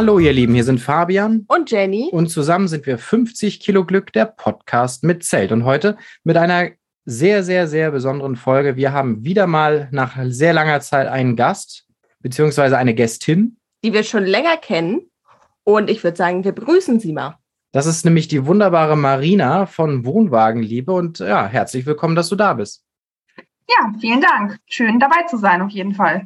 Hallo ihr Lieben, hier sind Fabian und Jenny und zusammen sind wir 50 Kilo Glück, der Podcast mit Zelt. Und heute mit einer sehr, sehr, sehr besonderen Folge. Wir haben wieder mal nach sehr langer Zeit einen Gast, beziehungsweise eine Gästin. Die wir schon länger kennen. Und ich würde sagen, wir begrüßen sie mal. Das ist nämlich die wunderbare Marina von Wohnwagenliebe. Und ja, herzlich willkommen, dass du da bist. Ja, vielen Dank. Schön dabei zu sein, auf jeden Fall.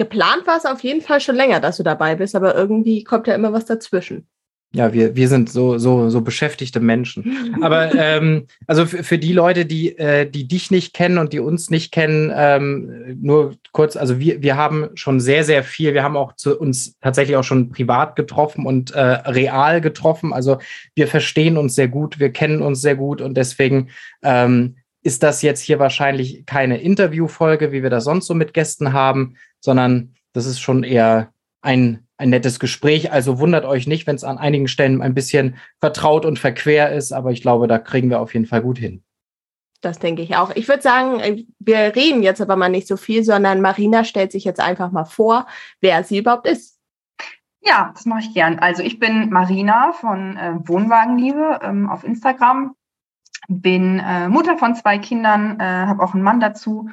Geplant war es auf jeden Fall schon länger, dass du dabei bist, aber irgendwie kommt ja immer was dazwischen. Ja, wir, wir sind so, so, so beschäftigte Menschen. Aber ähm, also für, für die Leute, die, äh, die dich nicht kennen und die uns nicht kennen, ähm, nur kurz, also wir, wir haben schon sehr, sehr viel. Wir haben auch zu uns tatsächlich auch schon privat getroffen und äh, real getroffen. Also wir verstehen uns sehr gut, wir kennen uns sehr gut und deswegen ähm, ist das jetzt hier wahrscheinlich keine Interviewfolge, wie wir das sonst so mit Gästen haben, sondern das ist schon eher ein, ein nettes Gespräch. Also wundert euch nicht, wenn es an einigen Stellen ein bisschen vertraut und verquer ist, aber ich glaube, da kriegen wir auf jeden Fall gut hin. Das denke ich auch. Ich würde sagen, äh, wir reden jetzt aber mal nicht so viel, sondern Marina stellt sich jetzt einfach mal vor, wer sie überhaupt ist. Ja, das mache ich gern. Also ich bin Marina von äh, Wohnwagenliebe ähm, auf Instagram bin äh, Mutter von zwei Kindern, äh, habe auch einen Mann dazu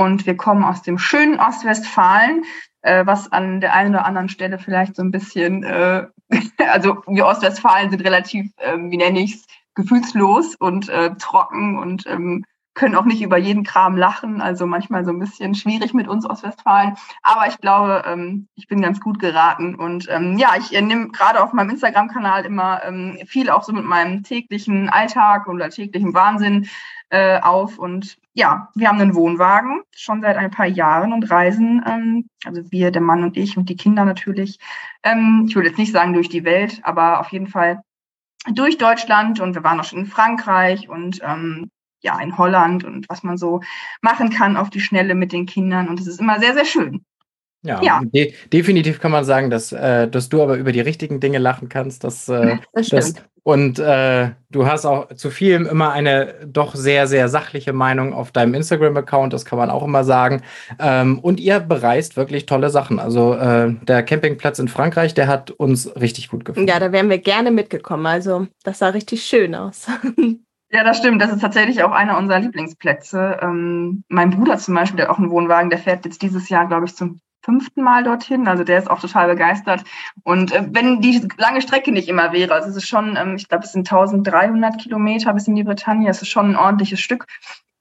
und wir kommen aus dem schönen Ostwestfalen, äh, was an der einen oder anderen Stelle vielleicht so ein bisschen, äh, also wir Ostwestfalen sind relativ, äh, wie nenne ich es, gefühlslos und äh, trocken und ähm, können auch nicht über jeden Kram lachen. Also manchmal so ein bisschen schwierig mit uns aus Westfalen. Aber ich glaube, ähm, ich bin ganz gut geraten. Und ähm, ja, ich äh, nehme gerade auf meinem Instagram-Kanal immer ähm, viel auch so mit meinem täglichen Alltag oder täglichen Wahnsinn äh, auf. Und ja, wir haben einen Wohnwagen schon seit ein paar Jahren und reisen, ähm, also wir, der Mann und ich und die Kinder natürlich. Ähm, ich würde jetzt nicht sagen durch die Welt, aber auf jeden Fall durch Deutschland und wir waren auch schon in Frankreich und ähm, ja, in Holland und was man so machen kann auf die Schnelle mit den Kindern. Und es ist immer sehr, sehr schön. Ja, ja. De definitiv kann man sagen, dass, äh, dass du aber über die richtigen Dinge lachen kannst. Dass, äh, das stimmt. Das, und äh, du hast auch zu vielem immer eine doch sehr, sehr sachliche Meinung auf deinem Instagram-Account, das kann man auch immer sagen. Ähm, und ihr bereist wirklich tolle Sachen. Also äh, der Campingplatz in Frankreich, der hat uns richtig gut gefallen. Ja, da wären wir gerne mitgekommen. Also das sah richtig schön aus. Ja, das stimmt. Das ist tatsächlich auch einer unserer Lieblingsplätze. Ähm, mein Bruder zum Beispiel, der hat auch einen Wohnwagen, der fährt jetzt dieses Jahr, glaube ich, zum fünften Mal dorthin. Also der ist auch total begeistert. Und äh, wenn die lange Strecke nicht immer wäre, also es ist schon, ähm, ich glaube, es sind 1300 Kilometer bis in die Bretagne, es ist schon ein ordentliches Stück.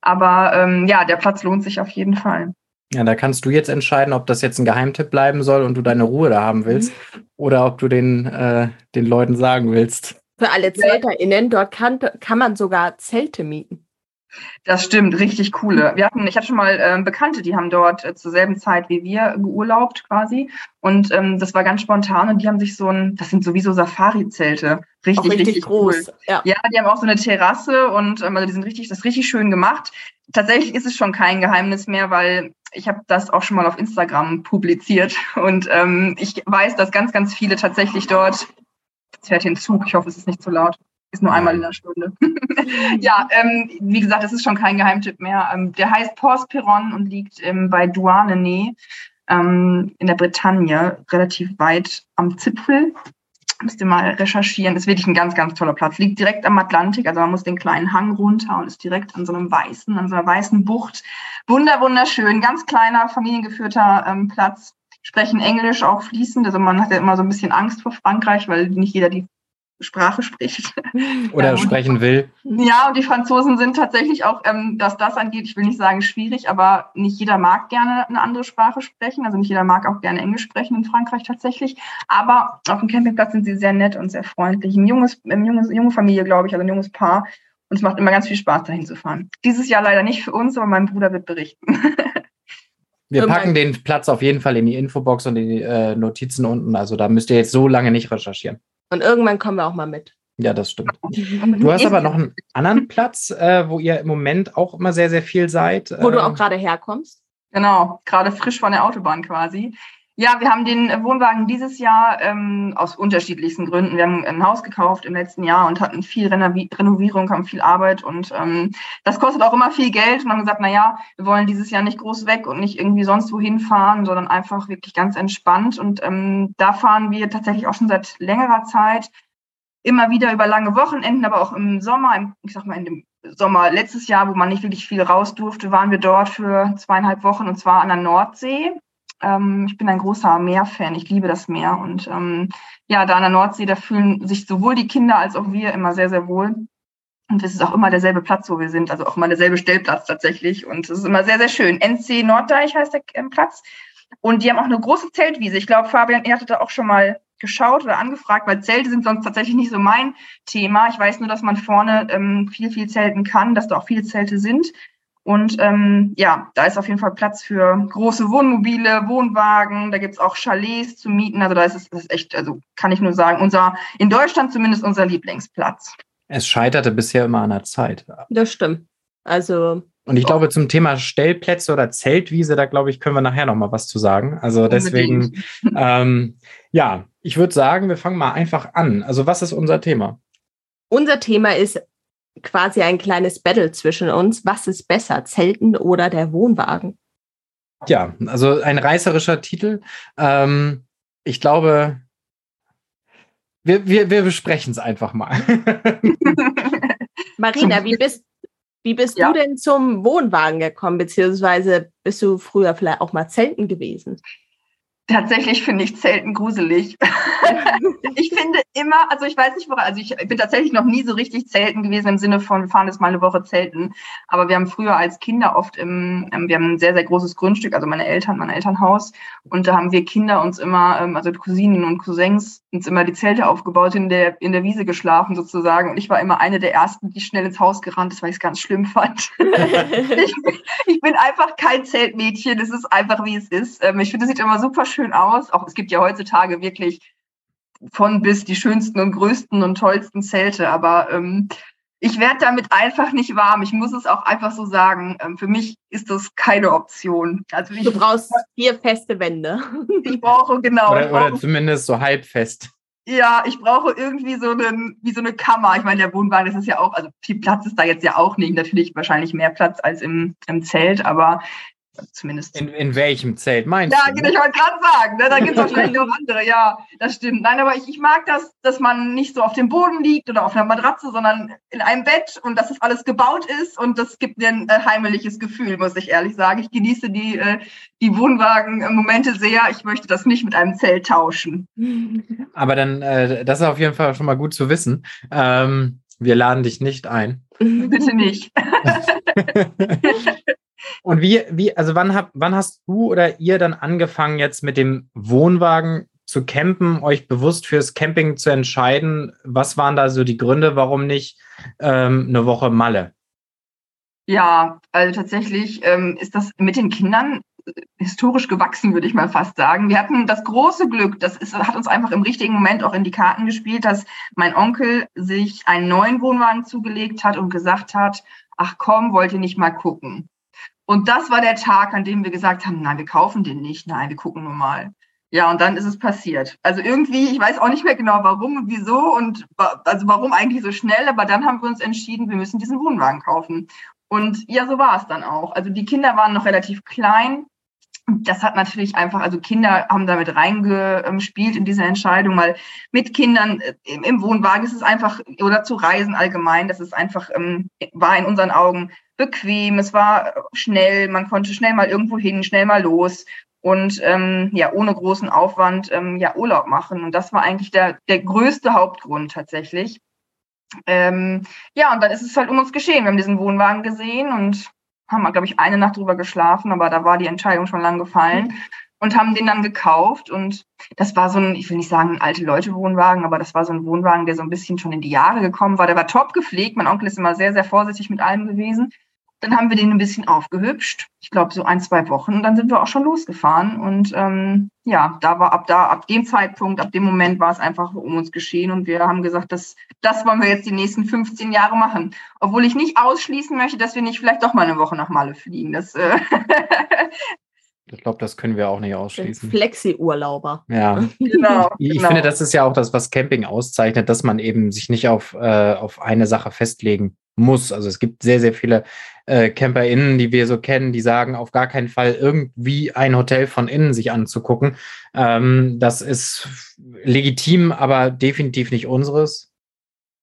Aber ähm, ja, der Platz lohnt sich auf jeden Fall. Ja, da kannst du jetzt entscheiden, ob das jetzt ein Geheimtipp bleiben soll und du deine Ruhe da haben willst mhm. oder ob du den, äh, den Leuten sagen willst. Für alle ZelterInnen, dort kann, kann man sogar Zelte mieten. Das stimmt, richtig coole. Wir hatten, ich hatte schon mal ähm, Bekannte, die haben dort äh, zur selben Zeit wie wir geurlaubt quasi. Und ähm, das war ganz spontan und die haben sich so ein, das sind sowieso Safari-Zelte. Richtig, richtig, richtig, groß. Cool. Ja. ja. die haben auch so eine Terrasse und ähm, also die sind richtig, das ist richtig schön gemacht. Tatsächlich ist es schon kein Geheimnis mehr, weil ich habe das auch schon mal auf Instagram publiziert und ähm, ich weiß, dass ganz, ganz viele tatsächlich dort Jetzt fährt hier ein Zug. Ich hoffe, es ist nicht zu laut. Ist nur einmal in der Stunde. ja, ähm, wie gesagt, das ist schon kein Geheimtipp mehr. Ähm, der heißt Pors Peron und liegt ähm, bei Douarnenez ähm, in der Bretagne, relativ weit am Zipfel. Müsst ihr mal recherchieren. Ist wirklich ein ganz, ganz toller Platz. Liegt direkt am Atlantik, also man muss den kleinen Hang runter und ist direkt an so einem weißen, an so einer weißen Bucht. Wunder, wunderschön. Ganz kleiner, familiengeführter ähm, Platz sprechen Englisch auch fließend. Also man hat ja immer so ein bisschen Angst vor Frankreich, weil nicht jeder die Sprache spricht. Oder sprechen will. Ja, und die Franzosen sind tatsächlich auch, ähm, was das angeht, ich will nicht sagen schwierig, aber nicht jeder mag gerne eine andere Sprache sprechen. Also nicht jeder mag auch gerne Englisch sprechen in Frankreich tatsächlich. Aber auf dem Campingplatz sind sie sehr nett und sehr freundlich. Ein junges, eine junges, junge Familie, glaube ich, also ein junges Paar. Und es macht immer ganz viel Spaß, dahin zu fahren. Dieses Jahr leider nicht für uns, aber mein Bruder wird berichten. Wir packen den Platz auf jeden Fall in die Infobox und in die äh, Notizen unten. Also da müsst ihr jetzt so lange nicht recherchieren. Und irgendwann kommen wir auch mal mit. Ja, das stimmt. Du hast aber noch einen anderen Platz, äh, wo ihr im Moment auch immer sehr, sehr viel seid. Wo du auch ähm, gerade herkommst. Genau, gerade frisch von der Autobahn quasi. Ja, wir haben den Wohnwagen dieses Jahr ähm, aus unterschiedlichsten Gründen. Wir haben ein Haus gekauft im letzten Jahr und hatten viel Renovi Renovierung, haben viel Arbeit und ähm, das kostet auch immer viel Geld und haben gesagt, na ja, wir wollen dieses Jahr nicht groß weg und nicht irgendwie sonst wohin fahren, sondern einfach wirklich ganz entspannt. Und ähm, da fahren wir tatsächlich auch schon seit längerer Zeit immer wieder über lange Wochenenden, aber auch im Sommer, im, ich sag mal in dem Sommer letztes Jahr, wo man nicht wirklich viel raus durfte, waren wir dort für zweieinhalb Wochen und zwar an der Nordsee ähm, ich bin ein großer Meerfan. Ich liebe das Meer. Und ähm, ja, da an der Nordsee, da fühlen sich sowohl die Kinder als auch wir immer sehr, sehr wohl. Und es ist auch immer derselbe Platz, wo wir sind, also auch immer derselbe Stellplatz tatsächlich. Und es ist immer sehr, sehr schön. NC Norddeich heißt der ähm, Platz. Und die haben auch eine große Zeltwiese. Ich glaube, Fabian, ihr hattet da auch schon mal geschaut oder angefragt, weil Zelte sind sonst tatsächlich nicht so mein Thema. Ich weiß nur, dass man vorne ähm, viel, viel zelten kann, dass da auch viele Zelte sind. Und ähm, ja, da ist auf jeden Fall Platz für große Wohnmobile, Wohnwagen, da gibt's auch Chalets zu mieten. Also da ist es das ist echt, also kann ich nur sagen, unser, in Deutschland zumindest unser Lieblingsplatz. Es scheiterte bisher immer an der Zeit. Das stimmt. Also. Und ich glaube, zum Thema Stellplätze oder Zeltwiese, da glaube ich, können wir nachher noch mal was zu sagen. Also deswegen, ähm, ja, ich würde sagen, wir fangen mal einfach an. Also was ist unser Thema? Unser Thema ist quasi ein kleines Battle zwischen uns. Was ist besser, Zelten oder der Wohnwagen? Ja, also ein reißerischer Titel. Ähm, ich glaube, wir, wir, wir besprechen es einfach mal. Marina, wie bist, wie bist ja. du denn zum Wohnwagen gekommen, beziehungsweise bist du früher vielleicht auch mal Zelten gewesen? Tatsächlich finde ich Zelten gruselig. ich finde immer, also ich weiß nicht, woran, also ich bin tatsächlich noch nie so richtig Zelten gewesen im Sinne von, wir fahren jetzt mal eine Woche Zelten. Aber wir haben früher als Kinder oft im, ähm, wir haben ein sehr, sehr großes Grundstück, also meine Eltern, mein Elternhaus. Und da haben wir Kinder uns immer, ähm, also Cousinen und Cousins, uns immer die Zelte aufgebaut, in der, in der Wiese geschlafen sozusagen. Und ich war immer eine der ersten, die schnell ins Haus gerannt ist, weil ich es ganz schlimm fand. ich, ich, bin einfach kein Zeltmädchen. Es ist einfach, wie es ist. Ähm, ich finde, es sieht immer super schön aus. Auch es gibt ja heutzutage wirklich von bis die schönsten und größten und tollsten Zelte. Aber ähm, ich werde damit einfach nicht warm. Ich muss es auch einfach so sagen. Ähm, für mich ist das keine Option. Also du brauchst vier feste Wände. Ich brauche genau. Oder, oder zumindest so halbfest. Ja, ich brauche irgendwie so einen, wie so eine Kammer. Ich meine, der Wohnwagen, das ist ja auch, also viel Platz ist da jetzt ja auch nicht. Natürlich wahrscheinlich mehr Platz als im, im Zelt, aber zumindest. In, in welchem Zelt meinst ja, du? Ja, ich wollte gerade sagen, ne, da gibt es wahrscheinlich noch andere, ja, das stimmt. Nein, aber ich, ich mag das, dass man nicht so auf dem Boden liegt oder auf einer Matratze, sondern in einem Bett und dass das alles gebaut ist und das gibt mir ein äh, heimeliges Gefühl, muss ich ehrlich sagen. Ich genieße die, äh, die Wohnwagen-Momente sehr. Ich möchte das nicht mit einem Zelt tauschen. Aber dann, äh, das ist auf jeden Fall schon mal gut zu wissen. Ähm, wir laden dich nicht ein. Bitte nicht. Und wie, wie, also wann, hab, wann hast du oder ihr dann angefangen, jetzt mit dem Wohnwagen zu campen, euch bewusst fürs Camping zu entscheiden? Was waren da so die Gründe, warum nicht ähm, eine Woche Malle? Ja, also tatsächlich ähm, ist das mit den Kindern äh, historisch gewachsen, würde ich mal fast sagen. Wir hatten das große Glück, das ist, hat uns einfach im richtigen Moment auch in die Karten gespielt, dass mein Onkel sich einen neuen Wohnwagen zugelegt hat und gesagt hat, ach komm, wollt ihr nicht mal gucken? Und das war der Tag, an dem wir gesagt haben, nein, wir kaufen den nicht, nein, wir gucken nur mal. Ja, und dann ist es passiert. Also irgendwie, ich weiß auch nicht mehr genau, warum und wieso und also warum eigentlich so schnell, aber dann haben wir uns entschieden, wir müssen diesen Wohnwagen kaufen. Und ja, so war es dann auch. Also die Kinder waren noch relativ klein. Das hat natürlich einfach, also Kinder haben damit reingespielt in diese Entscheidung, weil mit Kindern äh, im Wohnwagen ist es einfach, oder zu reisen allgemein, das ist einfach, ähm, war in unseren Augen bequem, es war schnell, man konnte schnell mal irgendwo hin, schnell mal los und ähm, ja, ohne großen Aufwand ähm, ja Urlaub machen. Und das war eigentlich der, der größte Hauptgrund tatsächlich. Ähm, ja, und dann ist es halt um uns geschehen. Wir haben diesen Wohnwagen gesehen und haben, glaube ich, eine Nacht drüber geschlafen, aber da war die Entscheidung schon lang gefallen. Und haben den dann gekauft. Und das war so ein, ich will nicht sagen, ein alte Leute-Wohnwagen, aber das war so ein Wohnwagen, der so ein bisschen schon in die Jahre gekommen war. Der war top gepflegt. Mein Onkel ist immer sehr, sehr vorsichtig mit allem gewesen. Dann haben wir den ein bisschen aufgehübscht. Ich glaube, so ein, zwei Wochen. Dann sind wir auch schon losgefahren. Und ähm, ja, da war ab da, ab dem Zeitpunkt, ab dem Moment war es einfach um uns geschehen. Und wir haben gesagt, das, das wollen wir jetzt die nächsten 15 Jahre machen. Obwohl ich nicht ausschließen möchte, dass wir nicht vielleicht doch mal eine Woche nach Malle fliegen. Das, äh Ich glaube, das können wir auch nicht ausschließen. Flexi-Urlauber. Ja, genau. Ich genau. finde, das ist ja auch das, was Camping auszeichnet, dass man eben sich nicht auf, äh, auf eine Sache festlegen muss. Also es gibt sehr, sehr viele äh, CamperInnen, die wir so kennen, die sagen, auf gar keinen Fall irgendwie ein Hotel von innen sich anzugucken. Ähm, das ist legitim, aber definitiv nicht unseres.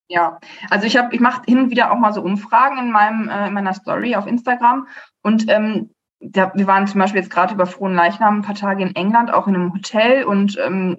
Ja, also ich habe, ich mache hin und wieder auch mal so Umfragen in meinem äh, in meiner Story auf Instagram und ähm, da, wir waren zum Beispiel jetzt gerade über Frohen Leichnam ein paar Tage in England, auch in einem Hotel und ähm,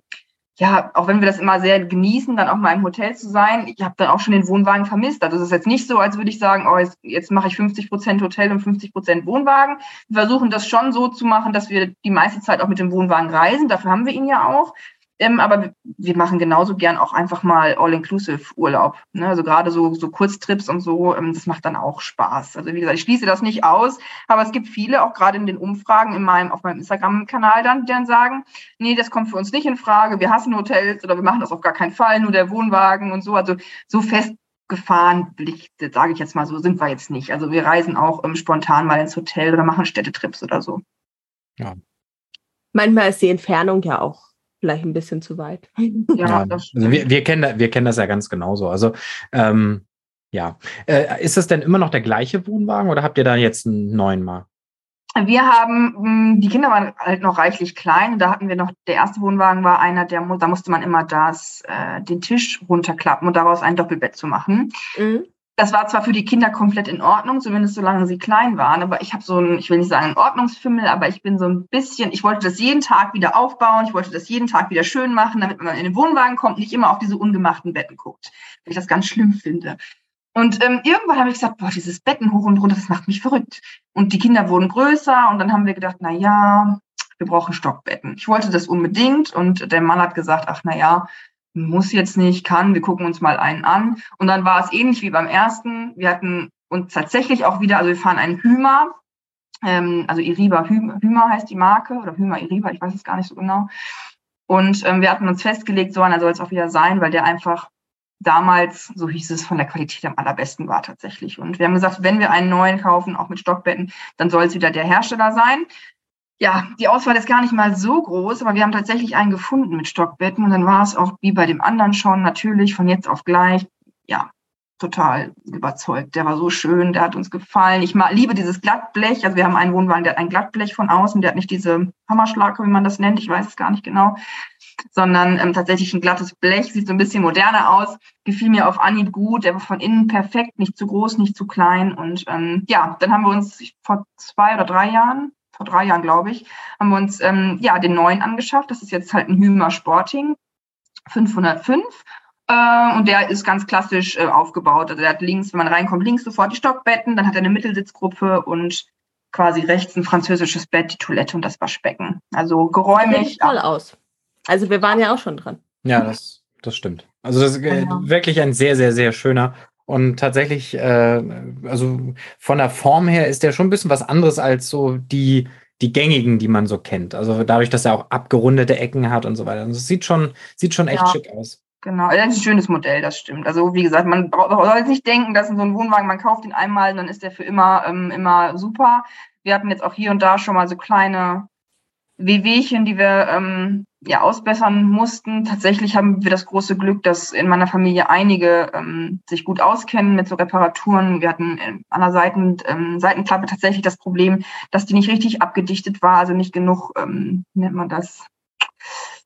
ja, auch wenn wir das immer sehr genießen, dann auch mal im Hotel zu sein, ich habe dann auch schon den Wohnwagen vermisst. Also es ist jetzt nicht so, als würde ich sagen, oh, jetzt, jetzt mache ich 50 Prozent Hotel und 50 Prozent Wohnwagen. Wir versuchen das schon so zu machen, dass wir die meiste Zeit auch mit dem Wohnwagen reisen. Dafür haben wir ihn ja auch. Ähm, aber wir machen genauso gern auch einfach mal All-Inclusive-Urlaub. Ne? Also gerade so, so Kurztrips und so, ähm, das macht dann auch Spaß. Also wie gesagt, ich schließe das nicht aus, aber es gibt viele, auch gerade in den Umfragen in meinem, auf meinem Instagram-Kanal dann, die dann sagen, nee, das kommt für uns nicht in Frage, wir hassen Hotels oder wir machen das auf gar keinen Fall, nur der Wohnwagen und so. Also so fest gefahren, sage ich jetzt mal so, sind wir jetzt nicht. Also wir reisen auch ähm, spontan mal ins Hotel oder machen Städtetrips oder so. Ja. Manchmal ist die Entfernung ja auch vielleicht ein bisschen zu weit. Ja, also wir, wir, kennen, wir kennen das ja ganz genauso. Also ähm, ja, äh, ist es denn immer noch der gleiche Wohnwagen oder habt ihr da jetzt einen neuen mal? Wir haben, hm, die Kinder waren halt noch reichlich klein. Da hatten wir noch, der erste Wohnwagen war einer, der, da musste man immer das, äh, den Tisch runterklappen und daraus ein Doppelbett zu machen. Mhm das war zwar für die Kinder komplett in Ordnung, zumindest solange sie klein waren, aber ich habe so ein, ich will nicht sagen Ordnungsfimmel, aber ich bin so ein bisschen, ich wollte das jeden Tag wieder aufbauen, ich wollte das jeden Tag wieder schön machen, damit man in den Wohnwagen kommt, nicht immer auf diese ungemachten Betten guckt, weil ich das ganz schlimm finde. Und ähm, irgendwann habe ich gesagt, boah, dieses Betten hoch und runter, das macht mich verrückt. Und die Kinder wurden größer und dann haben wir gedacht, na ja, wir brauchen Stockbetten. Ich wollte das unbedingt und der Mann hat gesagt, ach na ja, muss jetzt nicht, kann, wir gucken uns mal einen an. Und dann war es ähnlich wie beim ersten. Wir hatten uns tatsächlich auch wieder, also wir fahren einen Hümer, ähm, also Iriba Hümer heißt die Marke, oder Hümer Iriba, ich weiß es gar nicht so genau. Und ähm, wir hatten uns festgelegt, so einer soll es auch wieder sein, weil der einfach damals, so hieß es, von der Qualität am allerbesten war tatsächlich. Und wir haben gesagt, wenn wir einen neuen kaufen, auch mit Stockbetten, dann soll es wieder der Hersteller sein ja, die Auswahl ist gar nicht mal so groß, aber wir haben tatsächlich einen gefunden mit Stockbetten und dann war es auch wie bei dem anderen schon natürlich von jetzt auf gleich, ja, total überzeugt. Der war so schön, der hat uns gefallen. Ich mag, liebe dieses Glattblech. Also wir haben einen Wohnwagen, der hat ein Glattblech von außen, der hat nicht diese Hammerschlage, wie man das nennt, ich weiß es gar nicht genau, sondern ähm, tatsächlich ein glattes Blech, sieht so ein bisschen moderner aus. Gefiel mir auf Anhieb gut, der war von innen perfekt, nicht zu groß, nicht zu klein. Und ähm, ja, dann haben wir uns vor zwei oder drei Jahren vor drei Jahren, glaube ich, haben wir uns ähm, ja den neuen angeschafft. Das ist jetzt halt ein Hümer Sporting 505. Äh, und der ist ganz klassisch äh, aufgebaut. Also der hat links, wenn man reinkommt, links sofort die Stockbetten, dann hat er eine Mittelsitzgruppe und quasi rechts ein französisches Bett, die Toilette und das Waschbecken. Also geräumig. Sieht toll aus. Also wir waren ja auch schon dran. Ja, das, das stimmt. Also das ist äh, genau. wirklich ein sehr, sehr, sehr schöner und tatsächlich, äh, also von der Form her ist der schon ein bisschen was anderes als so die, die gängigen, die man so kennt. Also dadurch, dass er auch abgerundete Ecken hat und so weiter. Also es sieht schon, sieht schon echt ja, schick aus. Genau, das ist ein schönes Modell, das stimmt. Also wie gesagt, man soll jetzt nicht denken, dass in so einem Wohnwagen, man kauft ihn einmal, dann ist der für immer, ähm, immer super. Wir hatten jetzt auch hier und da schon mal so kleine Wehwehchen, die wir ähm, ja ausbessern mussten. Tatsächlich haben wir das große Glück, dass in meiner Familie einige ähm, sich gut auskennen mit so Reparaturen. Wir hatten äh, an der Seiten, ähm, Seitenklappe tatsächlich das Problem, dass die nicht richtig abgedichtet war, also nicht genug, ähm, nennt man das,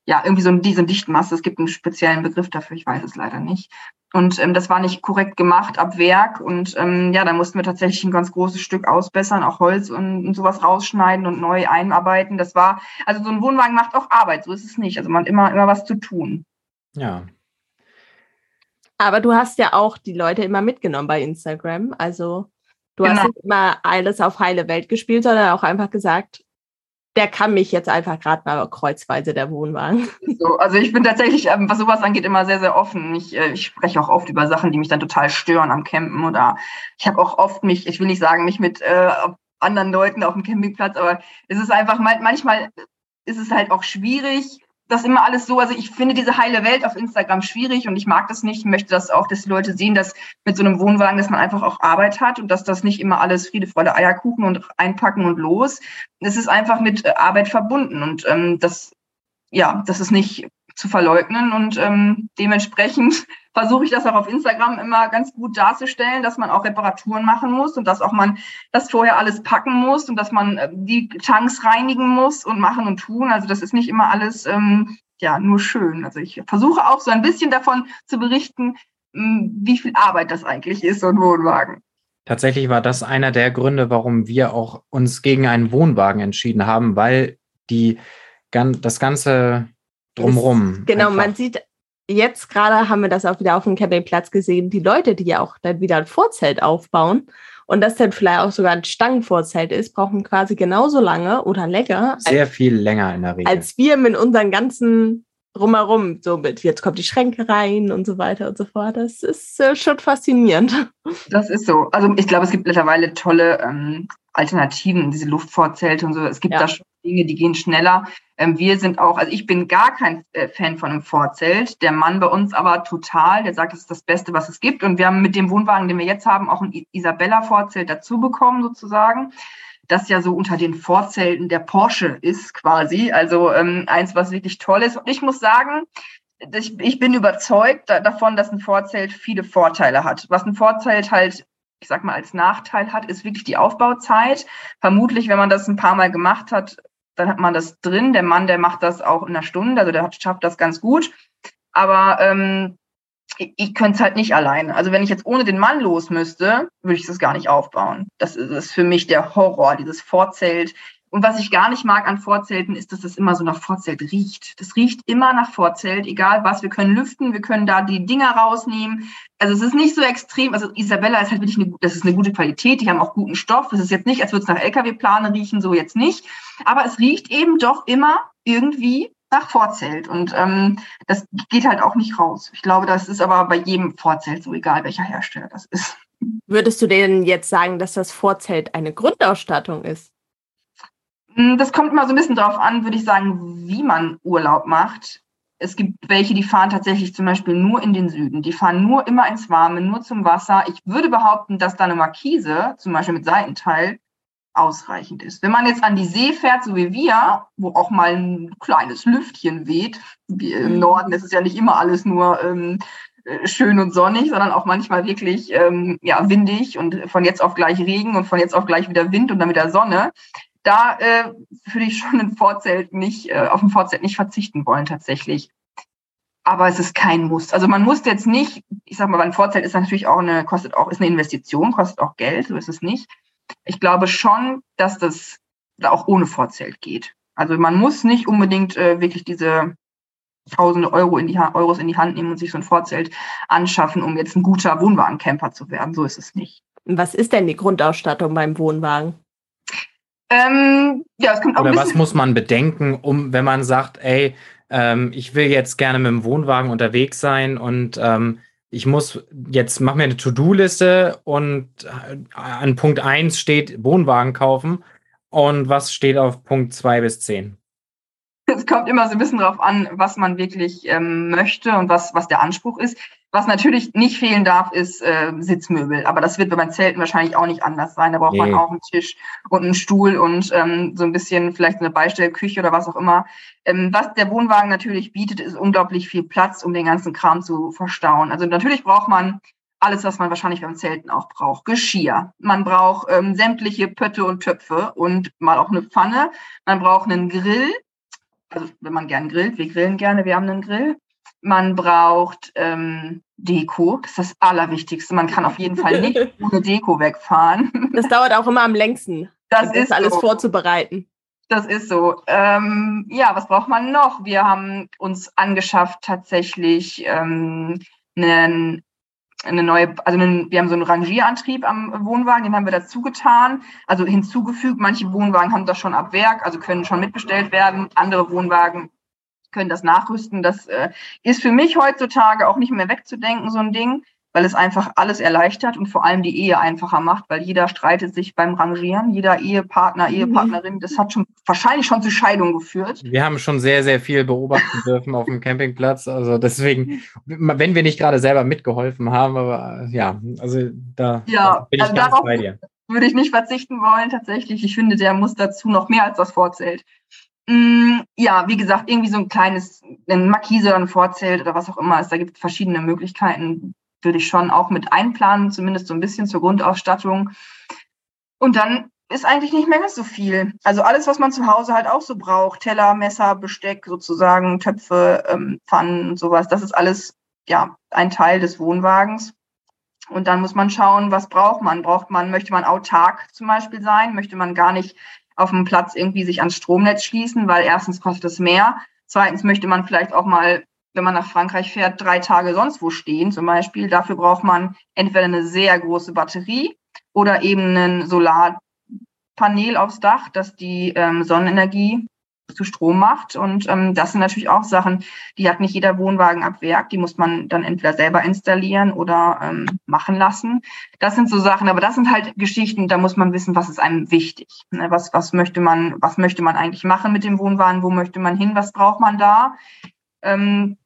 ja, irgendwie so diese Dichtmasse. Es gibt einen speziellen Begriff dafür, ich weiß es leider nicht. Und ähm, das war nicht korrekt gemacht ab Werk. Und ähm, ja, da mussten wir tatsächlich ein ganz großes Stück ausbessern, auch Holz und, und sowas rausschneiden und neu einarbeiten. Das war, also so ein Wohnwagen macht auch Arbeit, so ist es nicht. Also man hat immer, immer was zu tun. Ja. Aber du hast ja auch die Leute immer mitgenommen bei Instagram. Also du genau. hast nicht immer alles auf heile Welt gespielt, sondern auch einfach gesagt, der kann mich jetzt einfach gerade mal kreuzweise der Wohnwagen. So, also ich bin tatsächlich, ähm, was sowas angeht, immer sehr, sehr offen. Ich, äh, ich spreche auch oft über Sachen, die mich dann total stören am Campen oder ich habe auch oft mich, ich will nicht sagen, mich mit äh, anderen Leuten auf dem Campingplatz, aber es ist einfach manchmal ist es halt auch schwierig, das immer alles so, also ich finde diese heile Welt auf Instagram schwierig und ich mag das nicht, möchte das auch, dass die Leute sehen, dass mit so einem Wohnwagen, dass man einfach auch Arbeit hat und dass das nicht immer alles Friede, Eierkuchen und einpacken und los. Es ist einfach mit äh, Arbeit verbunden und ähm, das, ja, das ist nicht zu verleugnen und ähm, dementsprechend versuche ich das auch auf Instagram immer ganz gut darzustellen, dass man auch Reparaturen machen muss und dass auch man das vorher alles packen muss und dass man äh, die Tanks reinigen muss und machen und tun. Also das ist nicht immer alles ähm, ja nur schön. Also ich versuche auch so ein bisschen davon zu berichten, hm, wie viel Arbeit das eigentlich ist, so ein Wohnwagen. Tatsächlich war das einer der Gründe, warum wir auch uns gegen einen Wohnwagen entschieden haben, weil die das ganze drumrum. Genau, einfach. man sieht jetzt gerade haben wir das auch wieder auf dem Campingplatz gesehen, die Leute, die ja auch dann wieder ein Vorzelt aufbauen und das dann vielleicht auch sogar ein Stangenvorzelt ist, brauchen quasi genauso lange oder länger. Sehr als, viel länger in der Regel. Als wir mit unseren ganzen drumherum, so mit jetzt kommt die Schränke rein und so weiter und so fort. Das ist äh, schon faszinierend. Das ist so. Also ich glaube, es gibt mittlerweile tolle ähm, Alternativen, diese Luftvorzelte und so. Es gibt ja. da schon Dinge, die gehen schneller. Ähm, wir sind auch, also ich bin gar kein äh, Fan von einem Vorzelt. Der Mann bei uns aber total, der sagt, das ist das Beste, was es gibt. Und wir haben mit dem Wohnwagen, den wir jetzt haben, auch ein Isabella-Vorzelt dazu bekommen, sozusagen. Das ja so unter den Vorzelten der Porsche ist quasi. Also ähm, eins, was wirklich toll ist. Und ich muss sagen, ich, ich bin überzeugt davon, dass ein Vorzelt viele Vorteile hat. Was ein Vorzelt halt ich sag mal, als Nachteil hat, ist wirklich die Aufbauzeit. Vermutlich, wenn man das ein paar Mal gemacht hat, dann hat man das drin. Der Mann, der macht das auch in einer Stunde, also der schafft das ganz gut. Aber ähm, ich, ich könnte es halt nicht alleine. Also wenn ich jetzt ohne den Mann los müsste, würde ich das gar nicht aufbauen. Das ist, ist für mich der Horror, dieses Vorzelt. Und was ich gar nicht mag an Vorzelten, ist, dass das immer so nach Vorzelt riecht. Das riecht immer nach Vorzelt, egal was. Wir können lüften, wir können da die Dinger rausnehmen. Also es ist nicht so extrem. Also Isabella ist halt wirklich eine, das ist eine gute Qualität. Die haben auch guten Stoff. Es ist jetzt nicht, als würde es nach LKW-Plane riechen, so jetzt nicht. Aber es riecht eben doch immer irgendwie nach Vorzelt. Und ähm, das geht halt auch nicht raus. Ich glaube, das ist aber bei jedem Vorzelt so, egal welcher Hersteller das ist. Würdest du denn jetzt sagen, dass das Vorzelt eine Grundausstattung ist? Hm, das kommt immer so ein bisschen darauf an, würde ich sagen, wie man Urlaub macht. Es gibt welche, die fahren tatsächlich zum Beispiel nur in den Süden. Die fahren nur immer ins Warme, nur zum Wasser. Ich würde behaupten, dass da eine Markise, zum Beispiel mit Seitenteil, ausreichend ist. Wenn man jetzt an die See fährt, so wie wir, wo auch mal ein kleines Lüftchen weht, wie im mhm. Norden ist es ja nicht immer alles nur ähm, äh, schön und sonnig, sondern auch manchmal wirklich ähm, ja, windig und von jetzt auf gleich Regen und von jetzt auf gleich wieder Wind und dann wieder Sonne da äh, würde ich schon ein Vorzelt nicht, äh, auf ein Vorzelt nicht verzichten wollen tatsächlich. Aber es ist kein Muss. Also man muss jetzt nicht, ich sag mal, ein Vorzelt ist natürlich auch eine, kostet auch, ist eine Investition, kostet auch Geld, so ist es nicht. Ich glaube schon, dass das auch ohne Vorzelt geht. Also man muss nicht unbedingt äh, wirklich diese tausende Euro in die Euros in die Hand nehmen und sich so ein Vorzelt anschaffen, um jetzt ein guter Wohnwagencamper zu werden. So ist es nicht. Was ist denn die Grundausstattung beim Wohnwagen? Ähm, ja, es kommt auch Oder was muss man bedenken, um, wenn man sagt, ey, ähm, ich will jetzt gerne mit dem Wohnwagen unterwegs sein und ähm, ich muss jetzt, mach mir eine To-Do-Liste und äh, an Punkt 1 steht Wohnwagen kaufen. Und was steht auf Punkt 2 bis 10? Es kommt immer so ein bisschen darauf an, was man wirklich ähm, möchte und was, was der Anspruch ist. Was natürlich nicht fehlen darf, ist äh, Sitzmöbel. Aber das wird bei meinen Zelten wahrscheinlich auch nicht anders sein. Da braucht nee. man auch einen Tisch und einen Stuhl und ähm, so ein bisschen vielleicht eine Beistellküche oder was auch immer. Ähm, was der Wohnwagen natürlich bietet, ist unglaublich viel Platz, um den ganzen Kram zu verstauen. Also natürlich braucht man alles, was man wahrscheinlich beim Zelten auch braucht. Geschirr. Man braucht ähm, sämtliche Pötte und Töpfe und mal auch eine Pfanne. Man braucht einen Grill. Also wenn man gern grillt, wir grillen gerne, wir haben einen Grill. Man braucht ähm, Deko, das ist das Allerwichtigste. Man kann auf jeden Fall nicht ohne Deko wegfahren. Das dauert auch immer am längsten, das, das ist alles so. vorzubereiten. Das ist so. Ähm, ja, was braucht man noch? Wir haben uns angeschafft tatsächlich ähm, einen eine neue, also wir haben so einen Rangierantrieb am Wohnwagen, den haben wir dazu getan, also hinzugefügt. Manche Wohnwagen haben das schon ab Werk, also können schon mitbestellt werden. Andere Wohnwagen können das nachrüsten. Das äh, ist für mich heutzutage auch nicht mehr wegzudenken, so ein Ding. weil es einfach alles erleichtert und vor allem die Ehe einfacher macht, weil jeder streitet sich beim Rangieren, jeder Ehepartner, mhm. Ehepartnerin, das hat schon wahrscheinlich schon zu Scheidung geführt. Wir haben schon sehr, sehr viel beobachten dürfen auf dem Campingplatz. Also deswegen, wenn wir nicht gerade selber mitgeholfen haben, aber ja, also da ja, bin ich also ganz bei dir. Würde ich nicht verzichten wollen, tatsächlich. Ich finde, der muss dazu noch mehr als das Vorzelt. Mm, ja, wie gesagt, irgendwie so ein kleines, ein Markise oder ein Vorzelt oder was auch immer ist. Da gibt es verschiedene Möglichkeiten, würde ich schon auch mit einplanen, zumindest so ein bisschen zur Grundausstattung. Und dann ist eigentlich nicht mehr ganz so viel. Also alles, was man zu Hause halt auch so braucht, Teller, Messer, Besteck sozusagen, Töpfe, ähm, Pfannen und sowas, das ist alles ja ein Teil des Wohnwagens. Und dann muss man schauen, was braucht man? Braucht man, möchte man autark zum Beispiel sein? Möchte man gar nicht auf dem Platz irgendwie sich ans Stromnetz schließen, weil erstens kostet es mehr. Zweitens möchte man vielleicht auch mal wenn man nach Frankreich fährt, drei Tage sonst wo stehen zum Beispiel. Dafür braucht man entweder eine sehr große Batterie oder eben ein Solarpanel aufs Dach, das die ähm, Sonnenenergie zu Strom macht. Und ähm, das sind natürlich auch Sachen, die hat nicht jeder Wohnwagen ab Werk. Die muss man dann entweder selber installieren oder ähm, machen lassen. Das sind so Sachen, aber das sind halt Geschichten, da muss man wissen, was ist einem wichtig. Ne? Was, was möchte man, was möchte man eigentlich machen mit dem Wohnwagen? Wo möchte man hin? Was braucht man da? Ähm,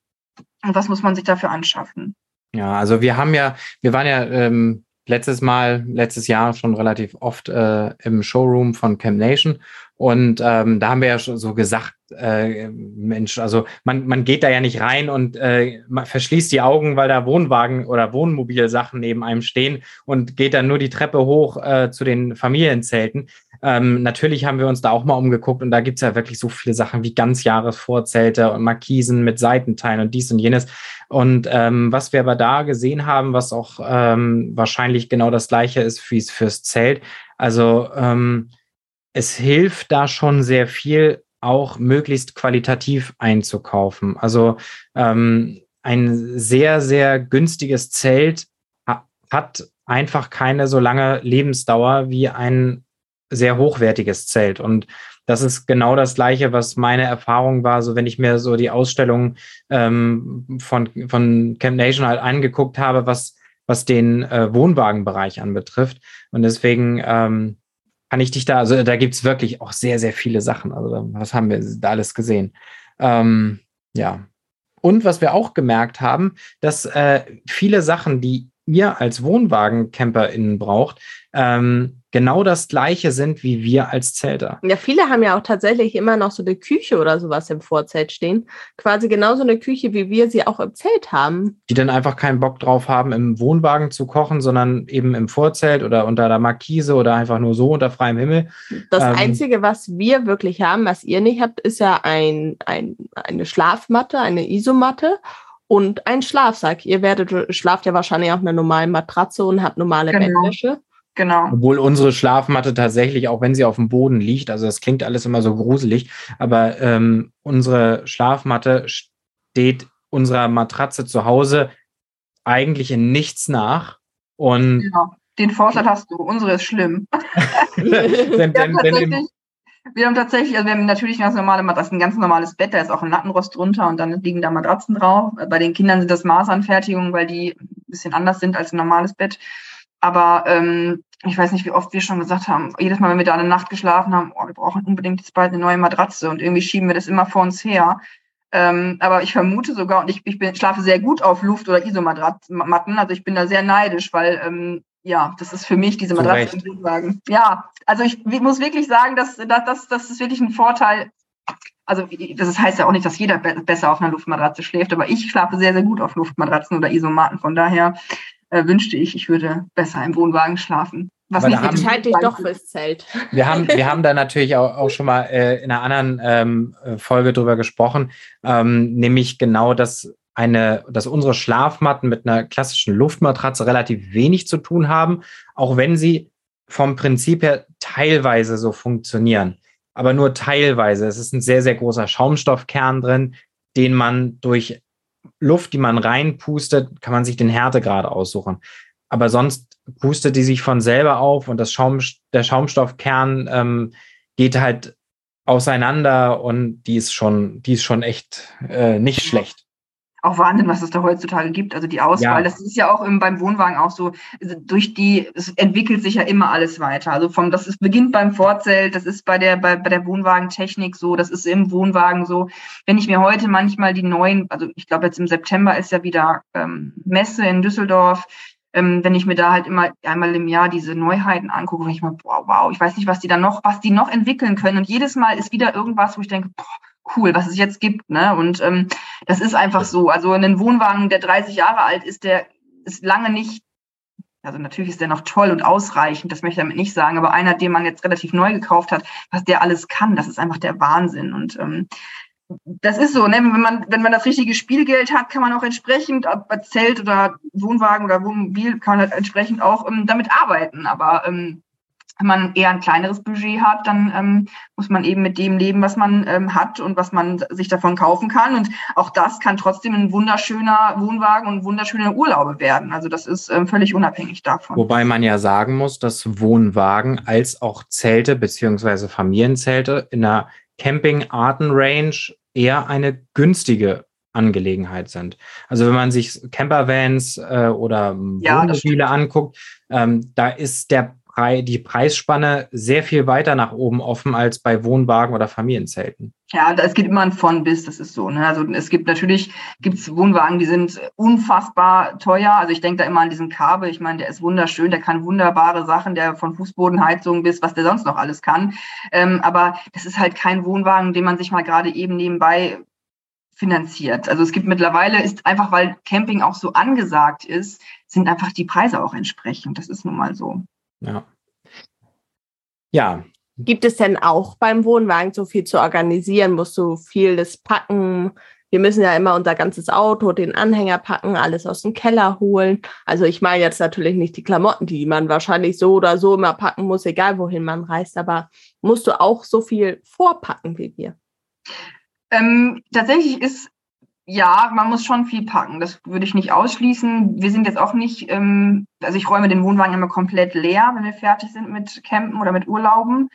und was muss man sich dafür anschaffen? Ja, also wir haben ja, wir waren ja ähm, letztes Mal, letztes Jahr schon relativ oft äh, im Showroom von Camp Nation. Und ähm, da haben wir ja schon so gesagt, äh, Mensch, also man, man geht da ja nicht rein und äh, verschließt die Augen, weil da Wohnwagen oder Wohnmobilsachen neben einem stehen und geht dann nur die Treppe hoch äh, zu den Familienzelten. Ähm, natürlich haben wir uns da auch mal umgeguckt und da gibt's ja wirklich so viele Sachen wie Ganzjahresvorzelte und Markisen mit Seitenteilen und dies und jenes. Und ähm, was wir aber da gesehen haben, was auch ähm, wahrscheinlich genau das gleiche ist wie es fürs Zelt, also ähm, es hilft da schon sehr viel, auch möglichst qualitativ einzukaufen. Also ähm, ein sehr, sehr günstiges Zelt hat einfach keine so lange Lebensdauer wie ein sehr hochwertiges Zelt. Und das ist genau das Gleiche, was meine Erfahrung war. So, wenn ich mir so die Ausstellung ähm, von, von Camp Nation halt angeguckt habe, was, was den äh, Wohnwagenbereich anbetrifft. Und deswegen ähm, kann ich dich da, also da gibt's wirklich auch sehr, sehr viele Sachen. Also, was haben wir da alles gesehen? Ähm, ja. Und was wir auch gemerkt haben, dass äh, viele Sachen, die ihr als WohnwagencamperInnen braucht, ähm, genau das gleiche sind wie wir als Zelter. Ja, viele haben ja auch tatsächlich immer noch so eine Küche oder sowas im Vorzelt stehen. Quasi genauso eine Küche, wie wir sie auch im Zelt haben. Die dann einfach keinen Bock drauf haben, im Wohnwagen zu kochen, sondern eben im Vorzelt oder unter der Markise oder einfach nur so unter freiem Himmel. Das ähm, Einzige, was wir wirklich haben, was ihr nicht habt, ist ja ein, ein, eine Schlafmatte, eine Isomatte und ein Schlafsack. Ihr werdet, schlaft ja wahrscheinlich auf einer normalen Matratze und habt normale genau. Bettwäsche. Genau. Obwohl unsere Schlafmatte tatsächlich, auch wenn sie auf dem Boden liegt, also das klingt alles immer so gruselig, aber ähm, unsere Schlafmatte steht unserer Matratze zu Hause eigentlich in nichts nach. Und genau. Den Vorteil hast du, unsere ist schlimm. denn, denn, denn wir haben tatsächlich, also wir haben natürlich ganz normale Matratzen, ein ganz normales Bett, da ist auch ein Lattenrost drunter und dann liegen da Matratzen drauf. Bei den Kindern sind das Maßanfertigungen, weil die ein bisschen anders sind als ein normales Bett. Aber ähm, ich weiß nicht, wie oft wir schon gesagt haben, jedes Mal, wenn wir da eine Nacht geschlafen haben, oh, wir brauchen unbedingt jetzt bald eine neue Matratze und irgendwie schieben wir das immer vor uns her. Ähm, aber ich vermute sogar, und ich, ich bin, schlafe sehr gut auf Luft- oder Isomatten, also ich bin da sehr neidisch, weil ähm, ja, das ist für mich diese Matratze im Wohnwagen. Ja, also ich, ich, muss wirklich sagen, dass, dass, dass das ist wirklich ein Vorteil. Also das heißt ja auch nicht, dass jeder be besser auf einer Luftmatratze schläft, aber ich schlafe sehr, sehr gut auf Luftmatratzen oder Isomaten. Von daher äh, wünschte ich, ich würde besser im Wohnwagen schlafen. Was Aber nicht entscheid dich doch fürs Zelt. Wir haben, wir haben da natürlich auch, auch schon mal äh, in einer anderen ähm, äh, Folge drüber gesprochen, ähm, nämlich genau, dass eine, dass unsere Schlafmatten mit einer klassischen Luftmatratze relativ wenig zu tun haben, auch wenn sie vom Prinzip her teilweise so funktionieren. Aber nur teilweise. Es ist ein sehr, sehr großer Schaumstoffkern drin, den man durch Luft, die man reinpustet, kann man sich den Härtegrad aussuchen. Aber sonst pustet die sich von selber auf und das Schaum, der Schaumstoffkern ähm, geht halt auseinander und die ist schon, die ist schon echt äh, nicht schlecht. Auch Wahnsinn, was es da heutzutage gibt. Also die Auswahl, ja. das ist ja auch im, beim Wohnwagen auch so, also durch die, es entwickelt sich ja immer alles weiter. Also vom, das ist, beginnt beim Vorzelt, das ist bei der, bei, bei der Wohnwagentechnik so, das ist im Wohnwagen so. Wenn ich mir heute manchmal die neuen, also ich glaube jetzt im September ist ja wieder ähm, Messe in Düsseldorf, ähm, wenn ich mir da halt immer einmal im Jahr diese Neuheiten angucke, wenn ich mal, wow, wow, ich weiß nicht, was die da noch, was die noch entwickeln können. Und jedes Mal ist wieder irgendwas, wo ich denke, boah, cool, was es jetzt gibt. Ne? Und ähm, das ist einfach so. Also ein Wohnwagen, der 30 Jahre alt ist, der ist lange nicht, also natürlich ist der noch toll und ausreichend, das möchte ich damit nicht sagen, aber einer, den man jetzt relativ neu gekauft hat, was der alles kann, das ist einfach der Wahnsinn. Und ähm, das ist so, ne? wenn man wenn man das richtige Spielgeld hat, kann man auch entsprechend, ob Zelt oder Wohnwagen oder Wohnmobil, kann man halt entsprechend auch ähm, damit arbeiten. Aber ähm, wenn man eher ein kleineres Budget hat, dann ähm, muss man eben mit dem leben, was man ähm, hat und was man sich davon kaufen kann. Und auch das kann trotzdem ein wunderschöner Wohnwagen und wunderschöne Urlaube werden. Also das ist ähm, völlig unabhängig davon. Wobei man ja sagen muss, dass Wohnwagen als auch Zelte beziehungsweise Familienzelte in der Camping-Arten-Range eher eine günstige Angelegenheit sind. Also wenn man sich Campervans äh, oder ja, Wohnmobile anguckt, ähm, da ist der die Preisspanne sehr viel weiter nach oben offen als bei Wohnwagen oder Familienzelten. Ja, es geht immer ein von bis, das ist so. Ne? Also es gibt natürlich gibt's Wohnwagen, die sind unfassbar teuer. Also ich denke da immer an diesen Kabel. Ich meine, der ist wunderschön, der kann wunderbare Sachen, der von Fußbodenheizung bis was der sonst noch alles kann. Ähm, aber das ist halt kein Wohnwagen, den man sich mal gerade eben nebenbei finanziert. Also es gibt mittlerweile, ist einfach, weil Camping auch so angesagt ist, sind einfach die Preise auch entsprechend. Das ist nun mal so. Ja. Ja. Gibt es denn auch beim Wohnwagen so viel zu organisieren? Musst du vieles packen? Wir müssen ja immer unser ganzes Auto, den Anhänger packen, alles aus dem Keller holen. Also ich meine jetzt natürlich nicht die Klamotten, die man wahrscheinlich so oder so immer packen muss, egal wohin man reist, aber musst du auch so viel vorpacken wie wir? Ähm, tatsächlich ist ja, man muss schon viel packen. Das würde ich nicht ausschließen. Wir sind jetzt auch nicht, ähm, also ich räume den Wohnwagen immer komplett leer, wenn wir fertig sind mit Campen oder mit Urlauben